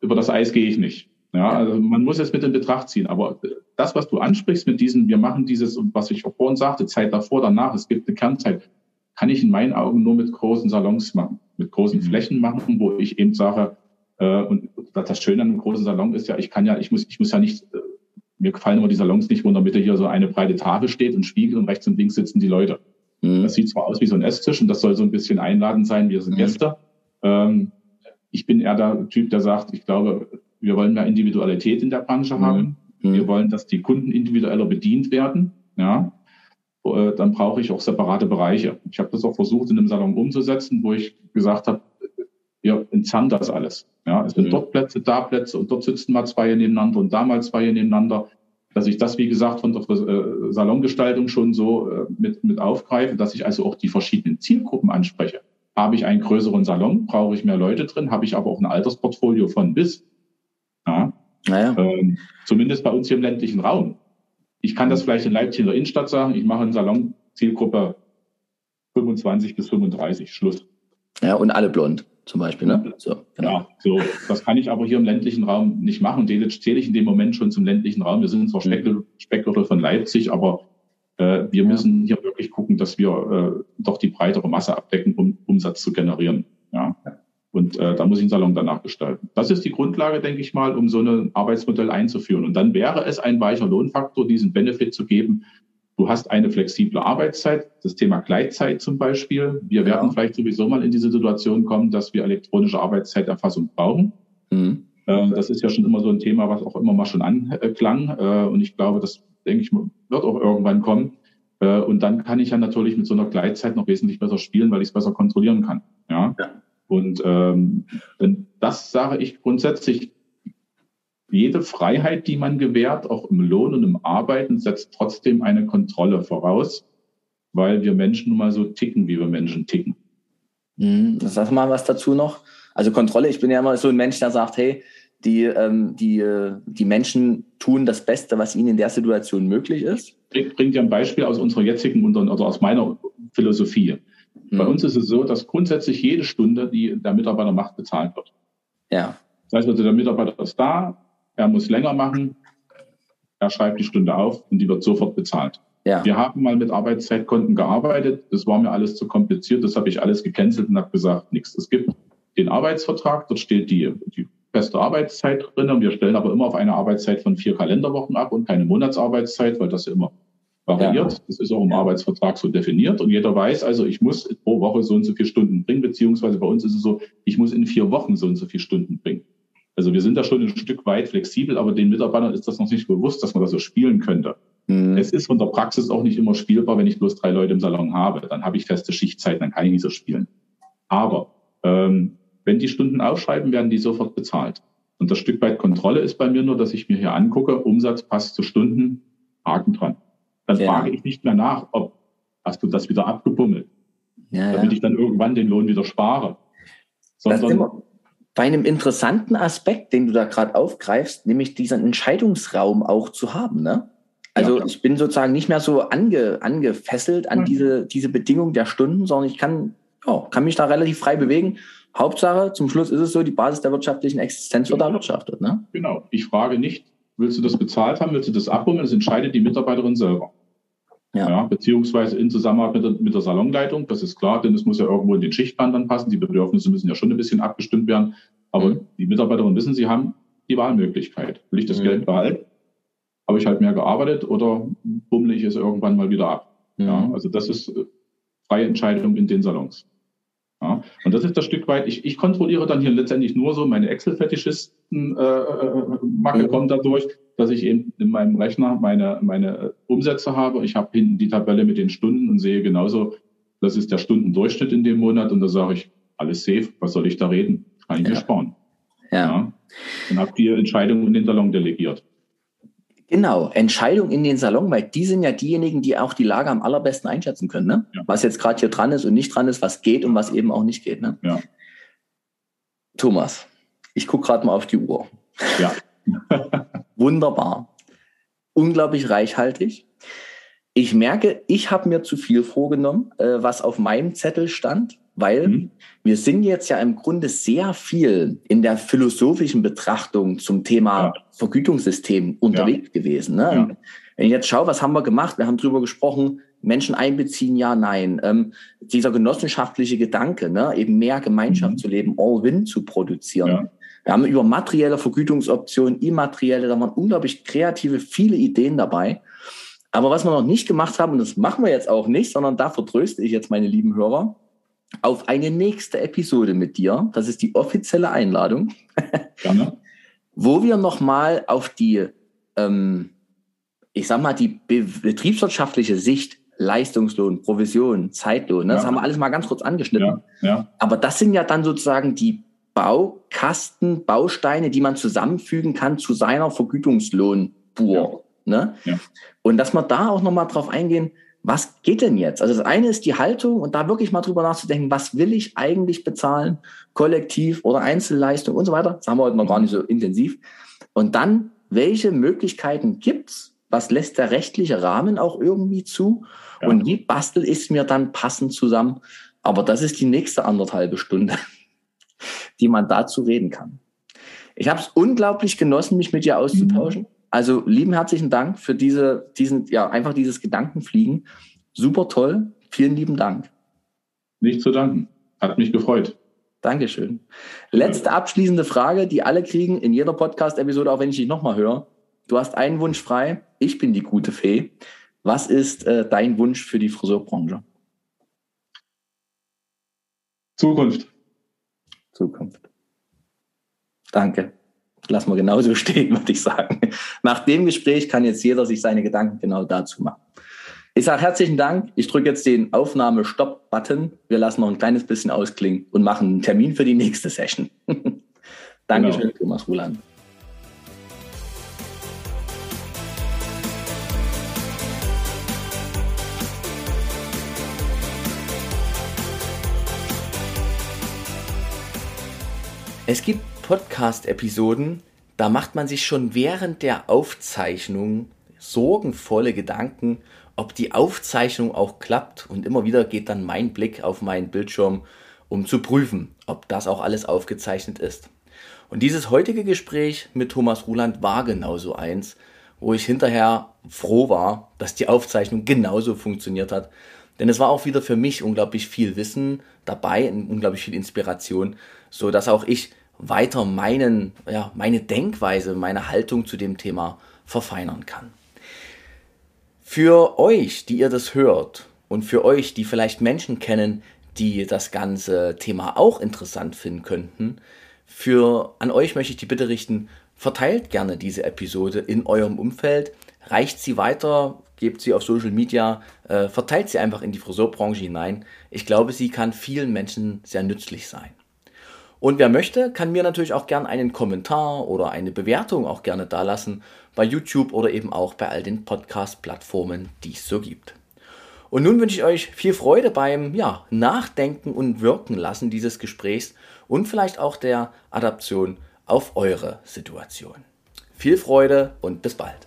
über das Eis gehe ich nicht. Ja, also man muss es mit in Betracht ziehen. Aber das, was du ansprichst mit diesen, wir machen dieses und was ich auch vorhin sagte, Zeit davor, danach, es gibt eine Kernzeit, kann ich in meinen Augen nur mit großen Salons machen, mit großen mhm. Flächen machen, wo ich eben sage, äh, und das Schöne an einem großen Salon ist ja, ich kann ja, ich muss, ich muss ja nicht, äh, mir gefallen immer die Salons nicht, wo in der Mitte hier so eine breite Tafel steht und Spiegel und rechts und links sitzen die Leute. Mhm. Das sieht zwar aus wie so ein Esstisch und das soll so ein bisschen einladend sein, wir sind mhm. Gäste. Ähm, ich bin eher der Typ, der sagt, ich glaube, wir wollen mehr Individualität in der Branche mhm. haben. Mhm. Wir wollen, dass die Kunden individueller bedient werden. Ja, äh, dann brauche ich auch separate Bereiche. Ich habe das auch versucht, in einem Salon umzusetzen, wo ich gesagt habe, wir entzerren das alles. Ja, es sind mhm. dort Plätze, da Plätze und dort sitzen mal zwei nebeneinander und da mal zwei nebeneinander. Dass ich das, wie gesagt, von der äh, Salongestaltung schon so äh, mit, mit aufgreife, dass ich also auch die verschiedenen Zielgruppen anspreche. Habe ich einen größeren Salon, brauche ich mehr Leute drin, habe ich aber auch ein Altersportfolio von bis. Ja. Naja. Ähm, zumindest bei uns hier im ländlichen Raum. Ich kann das vielleicht in Leipzig in der Innenstadt sagen. Ich mache einen Salon Zielgruppe 25 bis 35. Schluss. Ja, und alle blond zum Beispiel, ne? So, genau. Ja, so. Das kann ich aber hier im ländlichen Raum nicht machen. Den zähle ich in dem Moment schon zum ländlichen Raum. Wir sind zwar mhm. Speckgürtel von Leipzig, aber äh, wir ja. müssen hier wirklich gucken, dass wir äh, doch die breitere Masse abdecken, um Umsatz zu generieren. Ja. ja. Und äh, da muss ich einen Salon danach gestalten. Das ist die Grundlage, denke ich mal, um so ein Arbeitsmodell einzuführen. Und dann wäre es ein weicher Lohnfaktor, diesen Benefit zu geben. Du hast eine flexible Arbeitszeit, das Thema Gleitzeit zum Beispiel. Wir ja. werden vielleicht sowieso mal in diese Situation kommen, dass wir elektronische Arbeitszeiterfassung brauchen. Mhm. Äh, das ist ja schon immer so ein Thema, was auch immer mal schon anklang. Äh, und ich glaube, das, denke ich, wird auch irgendwann kommen. Äh, und dann kann ich ja natürlich mit so einer Gleitzeit noch wesentlich besser spielen, weil ich es besser kontrollieren kann. Ja. ja. Und ähm, das sage ich grundsätzlich, jede Freiheit, die man gewährt, auch im Lohn und im Arbeiten, setzt trotzdem eine Kontrolle voraus, weil wir Menschen nun mal so ticken, wie wir Menschen ticken. Mhm, sag mal was dazu noch. Also Kontrolle, ich bin ja immer so ein Mensch, der sagt, hey, die, ähm, die, äh, die Menschen tun das Beste, was ihnen in der Situation möglich ist. bringt ja ein Beispiel aus unserer jetzigen, oder aus meiner Philosophie. Mhm. Bei uns ist es so, dass grundsätzlich jede Stunde, die der Mitarbeiter macht, bezahlt wird. Ja. Das heißt also, der Mitarbeiter ist da, er muss länger machen, er schreibt die Stunde auf und die wird sofort bezahlt. Ja. Wir haben mal mit Arbeitszeitkonten gearbeitet. Das war mir alles zu kompliziert. Das habe ich alles gecancelt und habe gesagt, nichts. Es gibt den Arbeitsvertrag, dort steht die, die feste Arbeitszeit drin. Und wir stellen aber immer auf eine Arbeitszeit von vier Kalenderwochen ab und keine Monatsarbeitszeit, weil das ja immer variiert. Ja. Das ist auch im Arbeitsvertrag so definiert. Und jeder weiß also, ich muss pro Woche so und so viele Stunden bringen, beziehungsweise bei uns ist es so, ich muss in vier Wochen so und so viele Stunden bringen. Also wir sind da schon ein Stück weit flexibel, aber den Mitarbeitern ist das noch nicht bewusst, dass man das so spielen könnte. Mhm. Es ist von der Praxis auch nicht immer spielbar, wenn ich bloß drei Leute im Salon habe. Dann habe ich feste Schichtzeiten, dann kann ich nicht so spielen. Aber ähm, wenn die Stunden aufschreiben, werden die sofort bezahlt. Und das Stück weit Kontrolle ist bei mir nur, dass ich mir hier angucke, Umsatz passt zu Stunden, Haken dran. Dann ja. frage ich nicht mehr nach, ob hast du das wieder abgebummelt, ja, damit ich dann irgendwann den Lohn wieder spare. Sondern, bei einem interessanten Aspekt, den du da gerade aufgreifst, nämlich diesen Entscheidungsraum auch zu haben. Ne? Also ja, ich bin sozusagen nicht mehr so ange, angefesselt an mhm. diese, diese Bedingung der Stunden, sondern ich kann, ja, kann mich da relativ frei bewegen. Hauptsache, zum Schluss ist es so, die Basis der wirtschaftlichen Existenz wird erwirtschaftet. Ne? Genau. Ich frage nicht, willst du das bezahlt haben, willst du das abholen? Das entscheidet die Mitarbeiterin selber. Ja. ja. beziehungsweise in Zusammenarbeit mit der, mit der Salonleitung, das ist klar, denn es muss ja irgendwo in den Schichtplan dann passen. Die Bedürfnisse müssen ja schon ein bisschen abgestimmt werden. Aber mhm. die Mitarbeiterinnen wissen, sie haben die Wahlmöglichkeit. Will ich das mhm. Geld behalten? Habe ich halt mehr gearbeitet oder bummle ich es irgendwann mal wieder ab? Mhm. Ja, also das ist äh, freie Entscheidung in den Salons. Ja, und das ist das Stück weit, ich, ich kontrolliere dann hier letztendlich nur so meine Excel-Fetischisten-Macke äh, mhm. kommt dadurch, dass ich eben in meinem Rechner meine, meine Umsätze habe. Ich habe hinten die Tabelle mit den Stunden und sehe genauso, das ist der Stundendurchschnitt in dem Monat und da sage ich, alles safe, was soll ich da reden? Kann ich ja. mir sparen. Ja. ja. Und habe die Entscheidung in den Salon delegiert. Genau, Entscheidung in den Salon, weil die sind ja diejenigen, die auch die Lage am allerbesten einschätzen können, ne? Ja. was jetzt gerade hier dran ist und nicht dran ist, was geht und was eben auch nicht geht. Ne? Ja. Thomas, ich gucke gerade mal auf die Uhr. Ja. Wunderbar. Unglaublich reichhaltig. Ich merke, ich habe mir zu viel vorgenommen, äh, was auf meinem Zettel stand, weil mhm. wir sind jetzt ja im Grunde sehr viel in der philosophischen Betrachtung zum Thema ja. Vergütungssystem unterwegs ja. gewesen. Ne? Ja. Wenn ich jetzt schaue, was haben wir gemacht? Wir haben drüber gesprochen, Menschen einbeziehen, ja, nein. Ähm, dieser genossenschaftliche Gedanke, ne? eben mehr Gemeinschaft mhm. zu leben, All-Win zu produzieren. Wir haben über materielle Vergütungsoptionen, immaterielle, da waren unglaublich kreative, viele Ideen dabei. Aber was wir noch nicht gemacht haben, und das machen wir jetzt auch nicht, sondern da vertröste ich jetzt meine lieben Hörer, auf eine nächste Episode mit dir. Das ist die offizielle Einladung. Gerne. wo wir nochmal auf die, ähm, ich sag mal, die betriebswirtschaftliche Sicht, Leistungslohn, Provision, Zeitlohn, ne, ja. das haben wir alles mal ganz kurz angeschnitten. Ja, ja. Aber das sind ja dann sozusagen die Baukasten, Bausteine, die man zusammenfügen kann zu seiner Vergütungslohnbur. Ne? Ja. Und dass wir da auch nochmal drauf eingehen, was geht denn jetzt? Also das eine ist die Haltung und da wirklich mal drüber nachzudenken, was will ich eigentlich bezahlen, kollektiv oder Einzelleistung und so weiter. Das haben wir heute noch gar nicht so intensiv. Und dann, welche Möglichkeiten gibt's? Was lässt der rechtliche Rahmen auch irgendwie zu? Ja. Und wie bastel ich mir dann passend zusammen? Aber das ist die nächste anderthalbe Stunde die man dazu reden kann. Ich habe es unglaublich genossen, mich mit dir auszutauschen. Mhm. Also lieben herzlichen Dank für diese, diesen, ja, einfach dieses Gedankenfliegen. Super toll. Vielen lieben Dank. Nicht zu danken. Hat mich gefreut. Dankeschön. Letzte abschließende Frage, die alle kriegen in jeder Podcast-Episode, auch wenn ich dich nochmal höre. Du hast einen Wunsch frei. Ich bin die gute Fee. Was ist äh, dein Wunsch für die Friseurbranche? Zukunft. Zukunft. Danke. Lass mal genauso stehen, würde ich sagen. Nach dem Gespräch kann jetzt jeder sich seine Gedanken genau dazu machen. Ich sage herzlichen Dank. Ich drücke jetzt den Aufnahme-Stopp-Button. Wir lassen noch ein kleines bisschen ausklingen und machen einen Termin für die nächste Session. Dankeschön, genau. Thomas Ruland. Es gibt Podcast-Episoden, da macht man sich schon während der Aufzeichnung sorgenvolle Gedanken, ob die Aufzeichnung auch klappt. Und immer wieder geht dann mein Blick auf meinen Bildschirm, um zu prüfen, ob das auch alles aufgezeichnet ist. Und dieses heutige Gespräch mit Thomas Ruland war genauso eins, wo ich hinterher froh war, dass die Aufzeichnung genauso funktioniert hat. Denn es war auch wieder für mich unglaublich viel Wissen dabei, unglaublich viel Inspiration, so dass auch ich weiter meinen, ja, meine Denkweise, meine Haltung zu dem Thema verfeinern kann. Für euch, die ihr das hört und für euch, die vielleicht Menschen kennen, die das ganze Thema auch interessant finden könnten, für an euch möchte ich die Bitte richten, verteilt gerne diese Episode in eurem Umfeld, reicht sie weiter, gebt sie auf Social Media, äh, verteilt sie einfach in die Friseurbranche hinein. Ich glaube, sie kann vielen Menschen sehr nützlich sein. Und wer möchte, kann mir natürlich auch gerne einen Kommentar oder eine Bewertung auch gerne dalassen bei YouTube oder eben auch bei all den Podcast-Plattformen, die es so gibt. Und nun wünsche ich euch viel Freude beim ja, Nachdenken und Wirken lassen dieses Gesprächs und vielleicht auch der Adaption auf eure Situation. Viel Freude und bis bald.